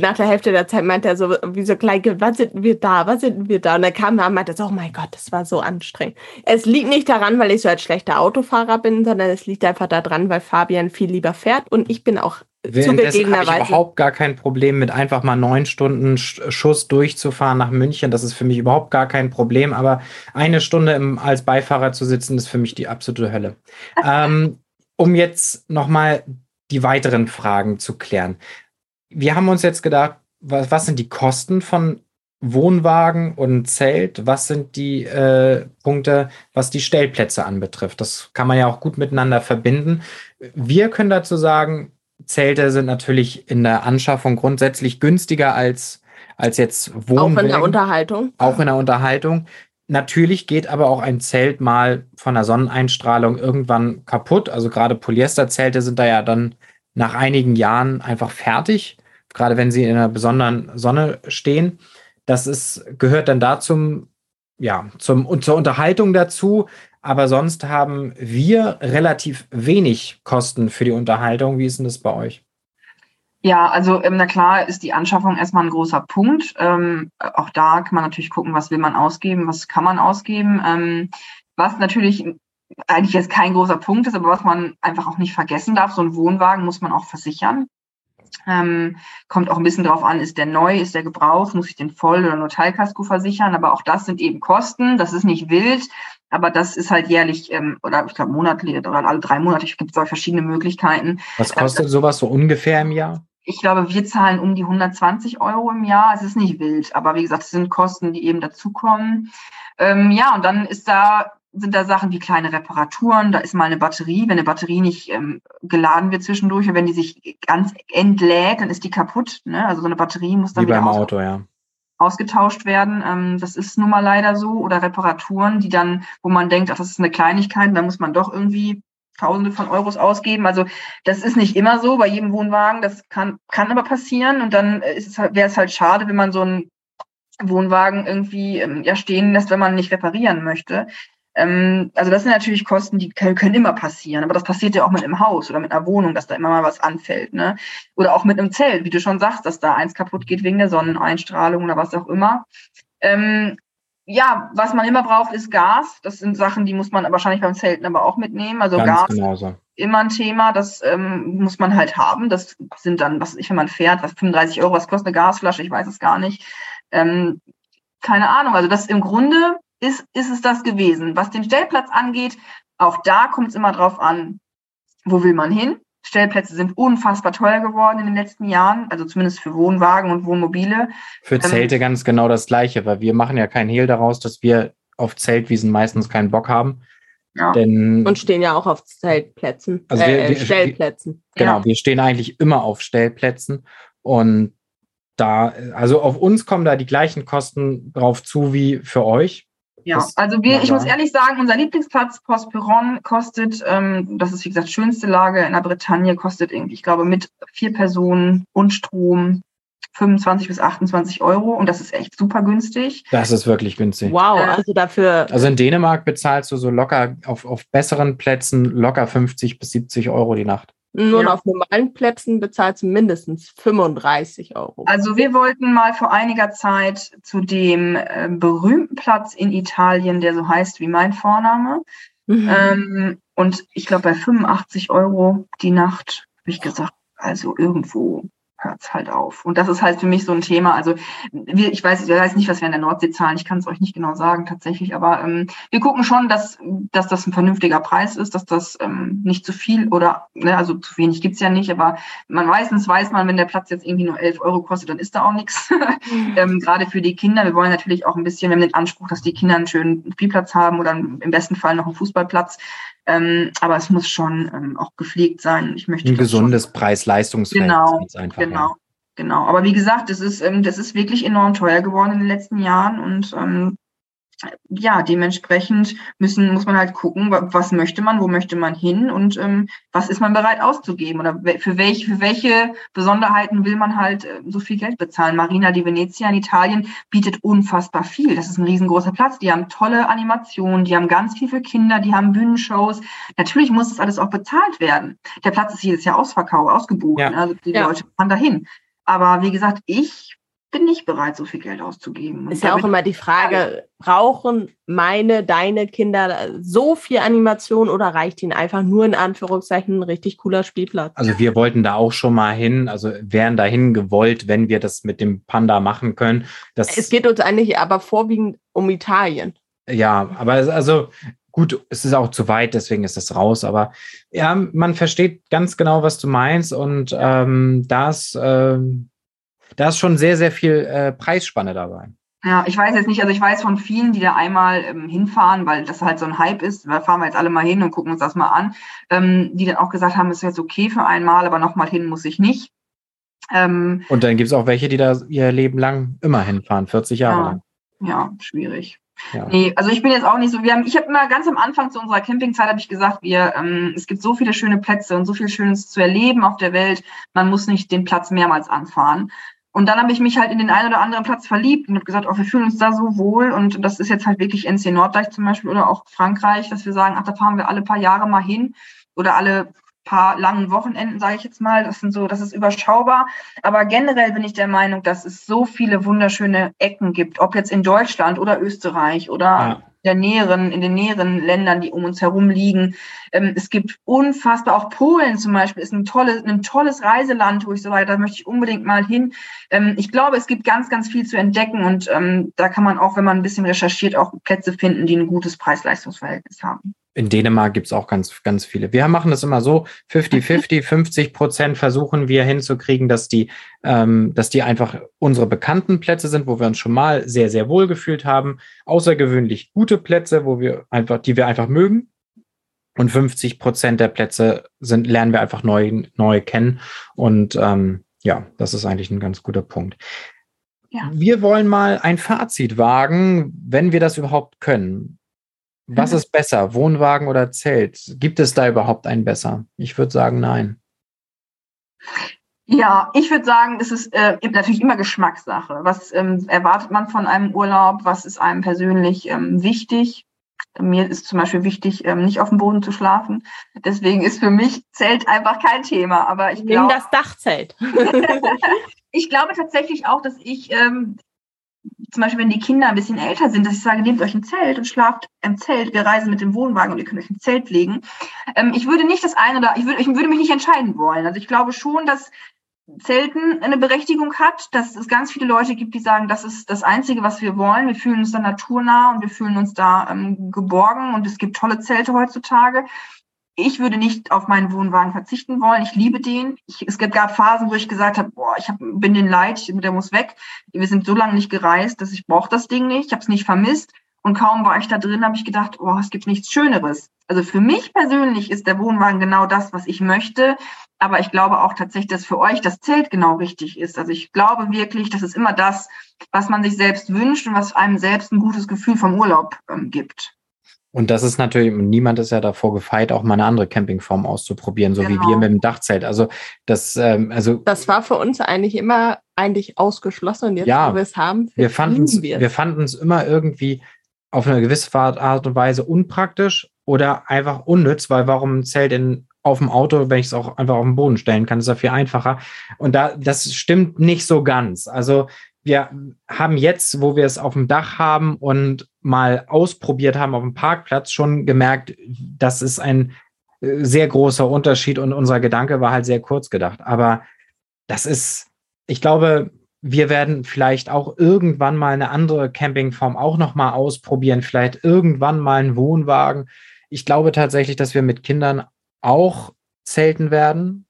nach der Hälfte der Zeit meinte er so, wie so klein, was sind wir da, was sind wir da? Und er kam da und meinte so, oh mein Gott, das war so anstrengend. Es liegt nicht daran, weil ich so als schlechter Autofahrer bin, sondern es liegt einfach daran, weil Fabian viel lieber fährt und ich bin auch Währenddessen habe ich überhaupt gar kein Problem mit einfach mal neun Stunden Schuss durchzufahren nach München. Das ist für mich überhaupt gar kein Problem. Aber eine Stunde im, als Beifahrer zu sitzen, ist für mich die absolute Hölle. ähm, um jetzt nochmal die weiteren Fragen zu klären. Wir haben uns jetzt gedacht, was, was sind die Kosten von Wohnwagen und Zelt? Was sind die äh, Punkte, was die Stellplätze anbetrifft? Das kann man ja auch gut miteinander verbinden. Wir können dazu sagen, Zelte sind natürlich in der Anschaffung grundsätzlich günstiger als, als jetzt Wohnwagen. Auch in der Unterhaltung. Auch in der Unterhaltung. Natürlich geht aber auch ein Zelt mal von der Sonneneinstrahlung irgendwann kaputt. Also gerade Polyesterzelte sind da ja dann nach einigen Jahren einfach fertig, gerade wenn sie in einer besonderen Sonne stehen. Das ist, gehört dann da zum, ja, zum, zur Unterhaltung dazu. Aber sonst haben wir relativ wenig Kosten für die Unterhaltung. Wie ist denn das bei euch? Ja, also ähm, na klar ist die Anschaffung erstmal ein großer Punkt. Ähm, auch da kann man natürlich gucken, was will man ausgeben, was kann man ausgeben. Ähm, was natürlich eigentlich jetzt kein großer Punkt ist, aber was man einfach auch nicht vergessen darf, so ein Wohnwagen muss man auch versichern. Ähm, kommt auch ein bisschen drauf an, ist der neu, ist der gebraucht, muss ich den Voll- oder nur Teilkasko versichern, aber auch das sind eben Kosten, das ist nicht wild, aber das ist halt jährlich ähm, oder ich glaube monatlich oder alle drei Monate, es gibt so verschiedene Möglichkeiten. Was kostet sowas so ungefähr im Jahr? Ich glaube, wir zahlen um die 120 Euro im Jahr. Es ist nicht wild, aber wie gesagt, es sind Kosten, die eben dazukommen. Ähm, ja, und dann ist da sind da Sachen wie kleine Reparaturen, da ist mal eine Batterie, wenn eine Batterie nicht ähm, geladen wird zwischendurch und wenn die sich ganz entlädt, dann ist die kaputt. Ne? Also so eine Batterie muss dann wie beim Auto, ja. ausgetauscht werden. Ähm, das ist nun mal leider so. Oder Reparaturen, die dann, wo man denkt, ach, das ist eine Kleinigkeit, da muss man doch irgendwie Tausende von Euros ausgeben. Also das ist nicht immer so bei jedem Wohnwagen. Das kann, kann aber passieren. Und dann es halt, wäre es halt schade, wenn man so einen Wohnwagen irgendwie ähm, ja stehen lässt, wenn man nicht reparieren möchte. Ähm, also das sind natürlich Kosten, die können immer passieren, aber das passiert ja auch mit einem Haus oder mit einer Wohnung, dass da immer mal was anfällt. Ne? Oder auch mit einem Zelt, wie du schon sagst, dass da eins kaputt geht wegen der Sonneneinstrahlung oder was auch immer. Ähm, ja, was man immer braucht, ist Gas. Das sind Sachen, die muss man wahrscheinlich beim Zelten aber auch mitnehmen. Also Ganz Gas genauso. immer ein Thema, das ähm, muss man halt haben. Das sind dann, was ich, wenn man fährt, was 35 Euro, was kostet eine Gasflasche, ich weiß es gar nicht. Ähm, keine Ahnung. Also das im Grunde ist, ist es das gewesen. Was den Stellplatz angeht, auch da kommt es immer drauf an, wo will man hin. Stellplätze sind unfassbar teuer geworden in den letzten Jahren, also zumindest für Wohnwagen und Wohnmobile. Für ähm, Zelte ähm, ganz genau das Gleiche, weil wir machen ja keinen Hehl daraus, dass wir auf Zeltwiesen meistens keinen Bock haben. Ja. Denn, und stehen ja auch auf Zeltplätzen, also wir, äh, wir, Stellplätzen. Genau, ja. wir stehen eigentlich immer auf Stellplätzen und da, also auf uns kommen da die gleichen Kosten drauf zu wie für euch Ja, also wir, ich muss ehrlich sagen, unser Lieblingsplatz Postperon kostet, ähm, das ist wie gesagt schönste Lage in der Bretagne, kostet irgendwie, ich glaube, mit vier Personen und Strom 25 bis 28 Euro und das ist echt super günstig. Das ist wirklich günstig. Wow, also dafür. Also in Dänemark bezahlst du so locker auf, auf besseren Plätzen locker 50 bis 70 Euro die Nacht. Nur ja. auf normalen Plätzen bezahlst du mindestens 35 Euro. Also wir wollten mal vor einiger Zeit zu dem äh, berühmten Platz in Italien, der so heißt wie mein Vorname. Mhm. Ähm, und ich glaube bei 85 Euro die Nacht habe ich gesagt, also irgendwo hört es halt auf. Und das ist halt für mich so ein Thema. Also wir, ich weiß, ich weiß nicht, was wir in der Nordsee zahlen. Ich kann es euch nicht genau sagen tatsächlich. Aber ähm, wir gucken schon, dass, dass das ein vernünftiger Preis ist, dass das ähm, nicht zu viel oder, ne, also zu wenig gibt's ja nicht. Aber man meistens weiß man, wenn der Platz jetzt irgendwie nur 11 Euro kostet, dann ist da auch nichts. Mhm. ähm, Gerade für die Kinder. Wir wollen natürlich auch ein bisschen, wir haben den Anspruch, dass die Kinder einen schönen Spielplatz haben oder im besten Fall noch einen Fußballplatz. Ähm, aber es muss schon ähm, auch gepflegt sein. Ich möchte ein gesundes Preis-Leistungsverhältnis genau, einfach. Genau, ja. genau. Aber wie gesagt, das ist, ähm, das ist wirklich enorm teuer geworden in den letzten Jahren und ähm, ja, dementsprechend müssen, muss man halt gucken, was möchte man, wo möchte man hin und ähm, was ist man bereit auszugeben oder für welche, für welche Besonderheiten will man halt äh, so viel Geld bezahlen. Marina di Venezia in Italien bietet unfassbar viel. Das ist ein riesengroßer Platz. Die haben tolle Animationen, die haben ganz viel für Kinder, die haben Bühnenshows. Natürlich muss das alles auch bezahlt werden. Der Platz ist jedes Jahr ausverkauft, ausgebucht. Ja. Also die ja. Leute fahren dahin. Aber wie gesagt, ich bin nicht bereit, so viel Geld auszugeben. ist ja auch immer die Frage, brauchen meine, deine Kinder so viel Animation oder reicht ihnen einfach nur in Anführungszeichen ein richtig cooler Spielplatz? Also wir wollten da auch schon mal hin, also wären dahin gewollt, wenn wir das mit dem Panda machen können. Das es geht uns eigentlich aber vorwiegend um Italien. Ja, aber also gut, es ist auch zu weit, deswegen ist das raus. Aber ja, man versteht ganz genau, was du meinst und ähm, das ähm, da ist schon sehr, sehr viel äh, Preisspanne dabei. Ja, ich weiß jetzt nicht, also ich weiß von vielen, die da einmal ähm, hinfahren, weil das halt so ein Hype ist, da fahren wir jetzt alle mal hin und gucken uns das mal an, ähm, die dann auch gesagt haben, es ist jetzt okay für einmal, aber nochmal hin muss ich nicht. Ähm, und dann gibt es auch welche, die da ihr Leben lang immer hinfahren, 40 Jahre ja, lang. Ja, schwierig. Ja. Nee, also ich bin jetzt auch nicht so. Wir haben, ich habe immer ganz am Anfang zu unserer Campingzeit habe ich gesagt, wir, ähm, es gibt so viele schöne Plätze und so viel Schönes zu erleben auf der Welt. Man muss nicht den Platz mehrmals anfahren. Und dann habe ich mich halt in den einen oder anderen Platz verliebt und habe gesagt, oh, wir fühlen uns da so wohl. Und das ist jetzt halt wirklich NC Norddeich zum Beispiel oder auch Frankreich, dass wir sagen, ach, da fahren wir alle paar Jahre mal hin oder alle paar langen Wochenenden, sage ich jetzt mal. Das sind so, das ist überschaubar. Aber generell bin ich der Meinung, dass es so viele wunderschöne Ecken gibt, ob jetzt in Deutschland oder Österreich oder ja der näheren, in den näheren Ländern, die um uns herum liegen. Ähm, es gibt unfassbar, auch Polen zum Beispiel ist ein tolles, ein tolles Reiseland, wo ich so sage, da möchte ich unbedingt mal hin. Ähm, ich glaube, es gibt ganz, ganz viel zu entdecken und ähm, da kann man auch, wenn man ein bisschen recherchiert, auch Plätze finden, die ein gutes Preis-Leistungs-Verhältnis haben. In Dänemark gibt es auch ganz, ganz viele. Wir machen das immer so, 50-50, 50 Prozent versuchen wir hinzukriegen, dass die, ähm, dass die einfach unsere bekannten Plätze sind, wo wir uns schon mal sehr, sehr wohl gefühlt haben. Außergewöhnlich gute Plätze, wo wir einfach, die wir einfach mögen. Und 50 Prozent der Plätze sind, lernen wir einfach neu, neu kennen. Und ähm, ja, das ist eigentlich ein ganz guter Punkt. Ja. Wir wollen mal ein Fazit wagen, wenn wir das überhaupt können. Was ist besser, Wohnwagen oder Zelt? Gibt es da überhaupt ein besser? Ich würde sagen, nein. Ja, ich würde sagen, es ist äh, natürlich immer Geschmackssache. Was ähm, erwartet man von einem Urlaub? Was ist einem persönlich ähm, wichtig? Mir ist zum Beispiel wichtig, ähm, nicht auf dem Boden zu schlafen. Deswegen ist für mich Zelt einfach kein Thema. Aber ich glaube, das Dachzelt. ich glaube tatsächlich auch, dass ich ähm, zum Beispiel, wenn die Kinder ein bisschen älter sind, dass ich sage, nehmt euch ein Zelt und schlaft im Zelt. Wir reisen mit dem Wohnwagen und ihr könnt euch ein Zelt legen. Ähm, ich würde nicht das eine oder ich würde, ich würde mich nicht entscheiden wollen. Also ich glaube schon, dass Zelten eine Berechtigung hat, dass es ganz viele Leute gibt, die sagen, das ist das Einzige, was wir wollen. Wir fühlen uns da naturnah und wir fühlen uns da ähm, geborgen und es gibt tolle Zelte heutzutage ich würde nicht auf meinen Wohnwagen verzichten wollen. Ich liebe den. Ich, es gab Phasen, wo ich gesagt habe, boah, ich hab, bin den leid, der muss weg. Wir sind so lange nicht gereist, dass ich brauche das Ding nicht. Ich habe es nicht vermisst. Und kaum war ich da drin, habe ich gedacht, boah, es gibt nichts Schöneres. Also für mich persönlich ist der Wohnwagen genau das, was ich möchte. aber ich glaube auch tatsächlich, dass für euch das Zelt genau richtig ist. Also ich glaube wirklich, das ist immer das, was man sich selbst wünscht und was einem selbst ein gutes Gefühl vom Urlaub ähm, gibt. Und das ist natürlich, niemand ist ja davor gefeit, auch mal eine andere Campingform auszuprobieren, so genau. wie wir mit dem Dachzelt. Also das, ähm, also das war für uns eigentlich immer eigentlich ausgeschlossen und jetzt, ja, wo wir es haben, wir fanden es, wir fanden es immer irgendwie auf eine gewisse Art und Weise unpraktisch oder einfach unnütz, weil warum ein Zelt in auf dem Auto, wenn ich es auch einfach auf den Boden stellen kann, ist ja viel einfacher. Und da, das stimmt nicht so ganz. Also wir haben jetzt, wo wir es auf dem Dach haben und mal ausprobiert haben auf dem Parkplatz, schon gemerkt, das ist ein äh, sehr großer Unterschied und unser Gedanke war halt sehr kurz gedacht. Aber das ist, ich glaube, wir werden vielleicht auch irgendwann mal eine andere Campingform auch noch mal ausprobieren, vielleicht irgendwann mal einen Wohnwagen. Ich glaube tatsächlich, dass wir mit Kindern auch zelten werden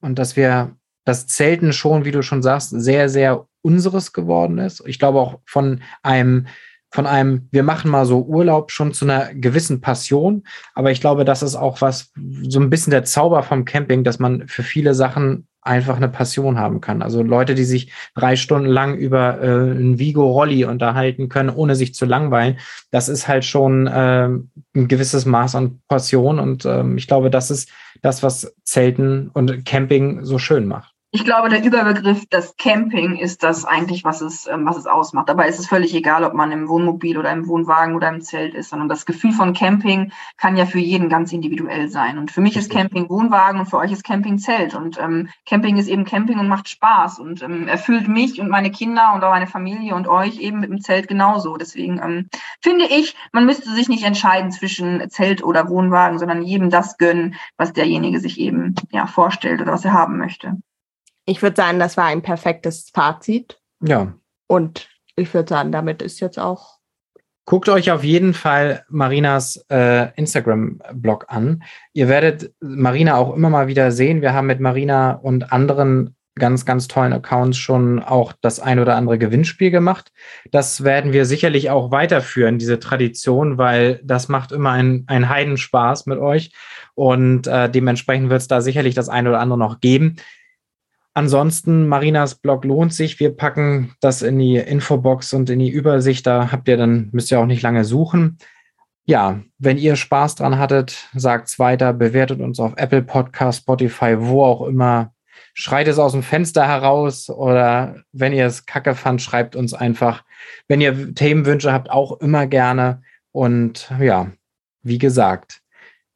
und dass wir das Zelten schon, wie du schon sagst, sehr, sehr unseres geworden ist. Ich glaube auch von einem, von einem, wir machen mal so Urlaub schon zu einer gewissen Passion. Aber ich glaube, das ist auch was, so ein bisschen der Zauber vom Camping, dass man für viele Sachen einfach eine Passion haben kann. Also Leute, die sich drei Stunden lang über äh, ein Vigo-Rolli unterhalten können, ohne sich zu langweilen, das ist halt schon äh, ein gewisses Maß an Passion. Und ähm, ich glaube, das ist das, was Zelten und Camping so schön macht. Ich glaube, der Überbegriff das Camping ist das eigentlich, was es, ähm, was es ausmacht. Dabei ist es völlig egal, ob man im Wohnmobil oder im Wohnwagen oder im Zelt ist, sondern das Gefühl von Camping kann ja für jeden ganz individuell sein. Und für mich ist Camping Wohnwagen und für euch ist Camping Zelt. Und ähm, Camping ist eben Camping und macht Spaß und ähm, erfüllt mich und meine Kinder und auch meine Familie und euch eben mit dem Zelt genauso. Deswegen ähm, finde ich, man müsste sich nicht entscheiden zwischen Zelt oder Wohnwagen, sondern jedem das gönnen, was derjenige sich eben ja vorstellt oder was er haben möchte. Ich würde sagen, das war ein perfektes Fazit. Ja. Und ich würde sagen, damit ist jetzt auch. Guckt euch auf jeden Fall Marinas äh, Instagram-Blog an. Ihr werdet Marina auch immer mal wieder sehen. Wir haben mit Marina und anderen ganz, ganz tollen Accounts schon auch das ein oder andere Gewinnspiel gemacht. Das werden wir sicherlich auch weiterführen, diese Tradition, weil das macht immer ein, ein Heidenspaß mit euch. Und äh, dementsprechend wird es da sicherlich das ein oder andere noch geben. Ansonsten, Marinas Blog lohnt sich. Wir packen das in die Infobox und in die Übersicht. Da habt ihr dann, müsst ihr auch nicht lange suchen. Ja, wenn ihr Spaß dran hattet, sagt's weiter, bewertet uns auf Apple Podcast, Spotify, wo auch immer. Schreit es aus dem Fenster heraus oder wenn ihr es kacke fand, schreibt uns einfach. Wenn ihr Themenwünsche habt, auch immer gerne. Und ja, wie gesagt,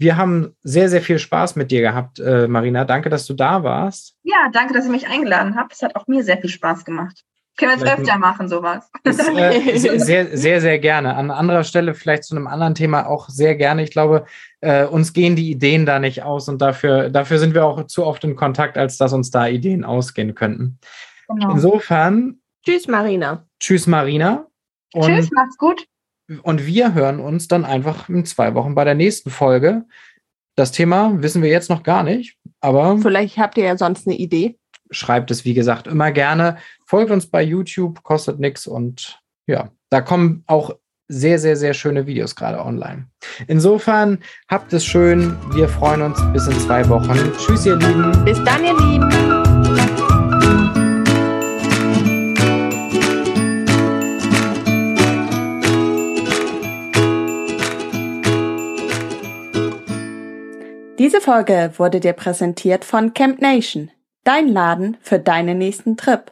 wir haben sehr, sehr viel Spaß mit dir gehabt, äh, Marina. Danke, dass du da warst. Ja, danke, dass ihr mich eingeladen habt. Es hat auch mir sehr viel Spaß gemacht. Können wir jetzt öfter machen, sowas. Ist, äh, sehr, sehr, sehr gerne. An anderer Stelle vielleicht zu einem anderen Thema auch sehr gerne. Ich glaube, äh, uns gehen die Ideen da nicht aus und dafür, dafür sind wir auch zu oft in Kontakt, als dass uns da Ideen ausgehen könnten. Genau. Insofern. Tschüss, Marina. Tschüss, Marina. Und Tschüss, macht's gut. Und wir hören uns dann einfach in zwei Wochen bei der nächsten Folge. Das Thema wissen wir jetzt noch gar nicht, aber. Vielleicht habt ihr ja sonst eine Idee. Schreibt es, wie gesagt, immer gerne. Folgt uns bei YouTube, kostet nichts und ja, da kommen auch sehr, sehr, sehr schöne Videos gerade online. Insofern habt es schön. Wir freuen uns bis in zwei Wochen. Tschüss, ihr Lieben. Bis dann, ihr Lieben. Diese Folge wurde dir präsentiert von Camp Nation, dein Laden für deinen nächsten Trip.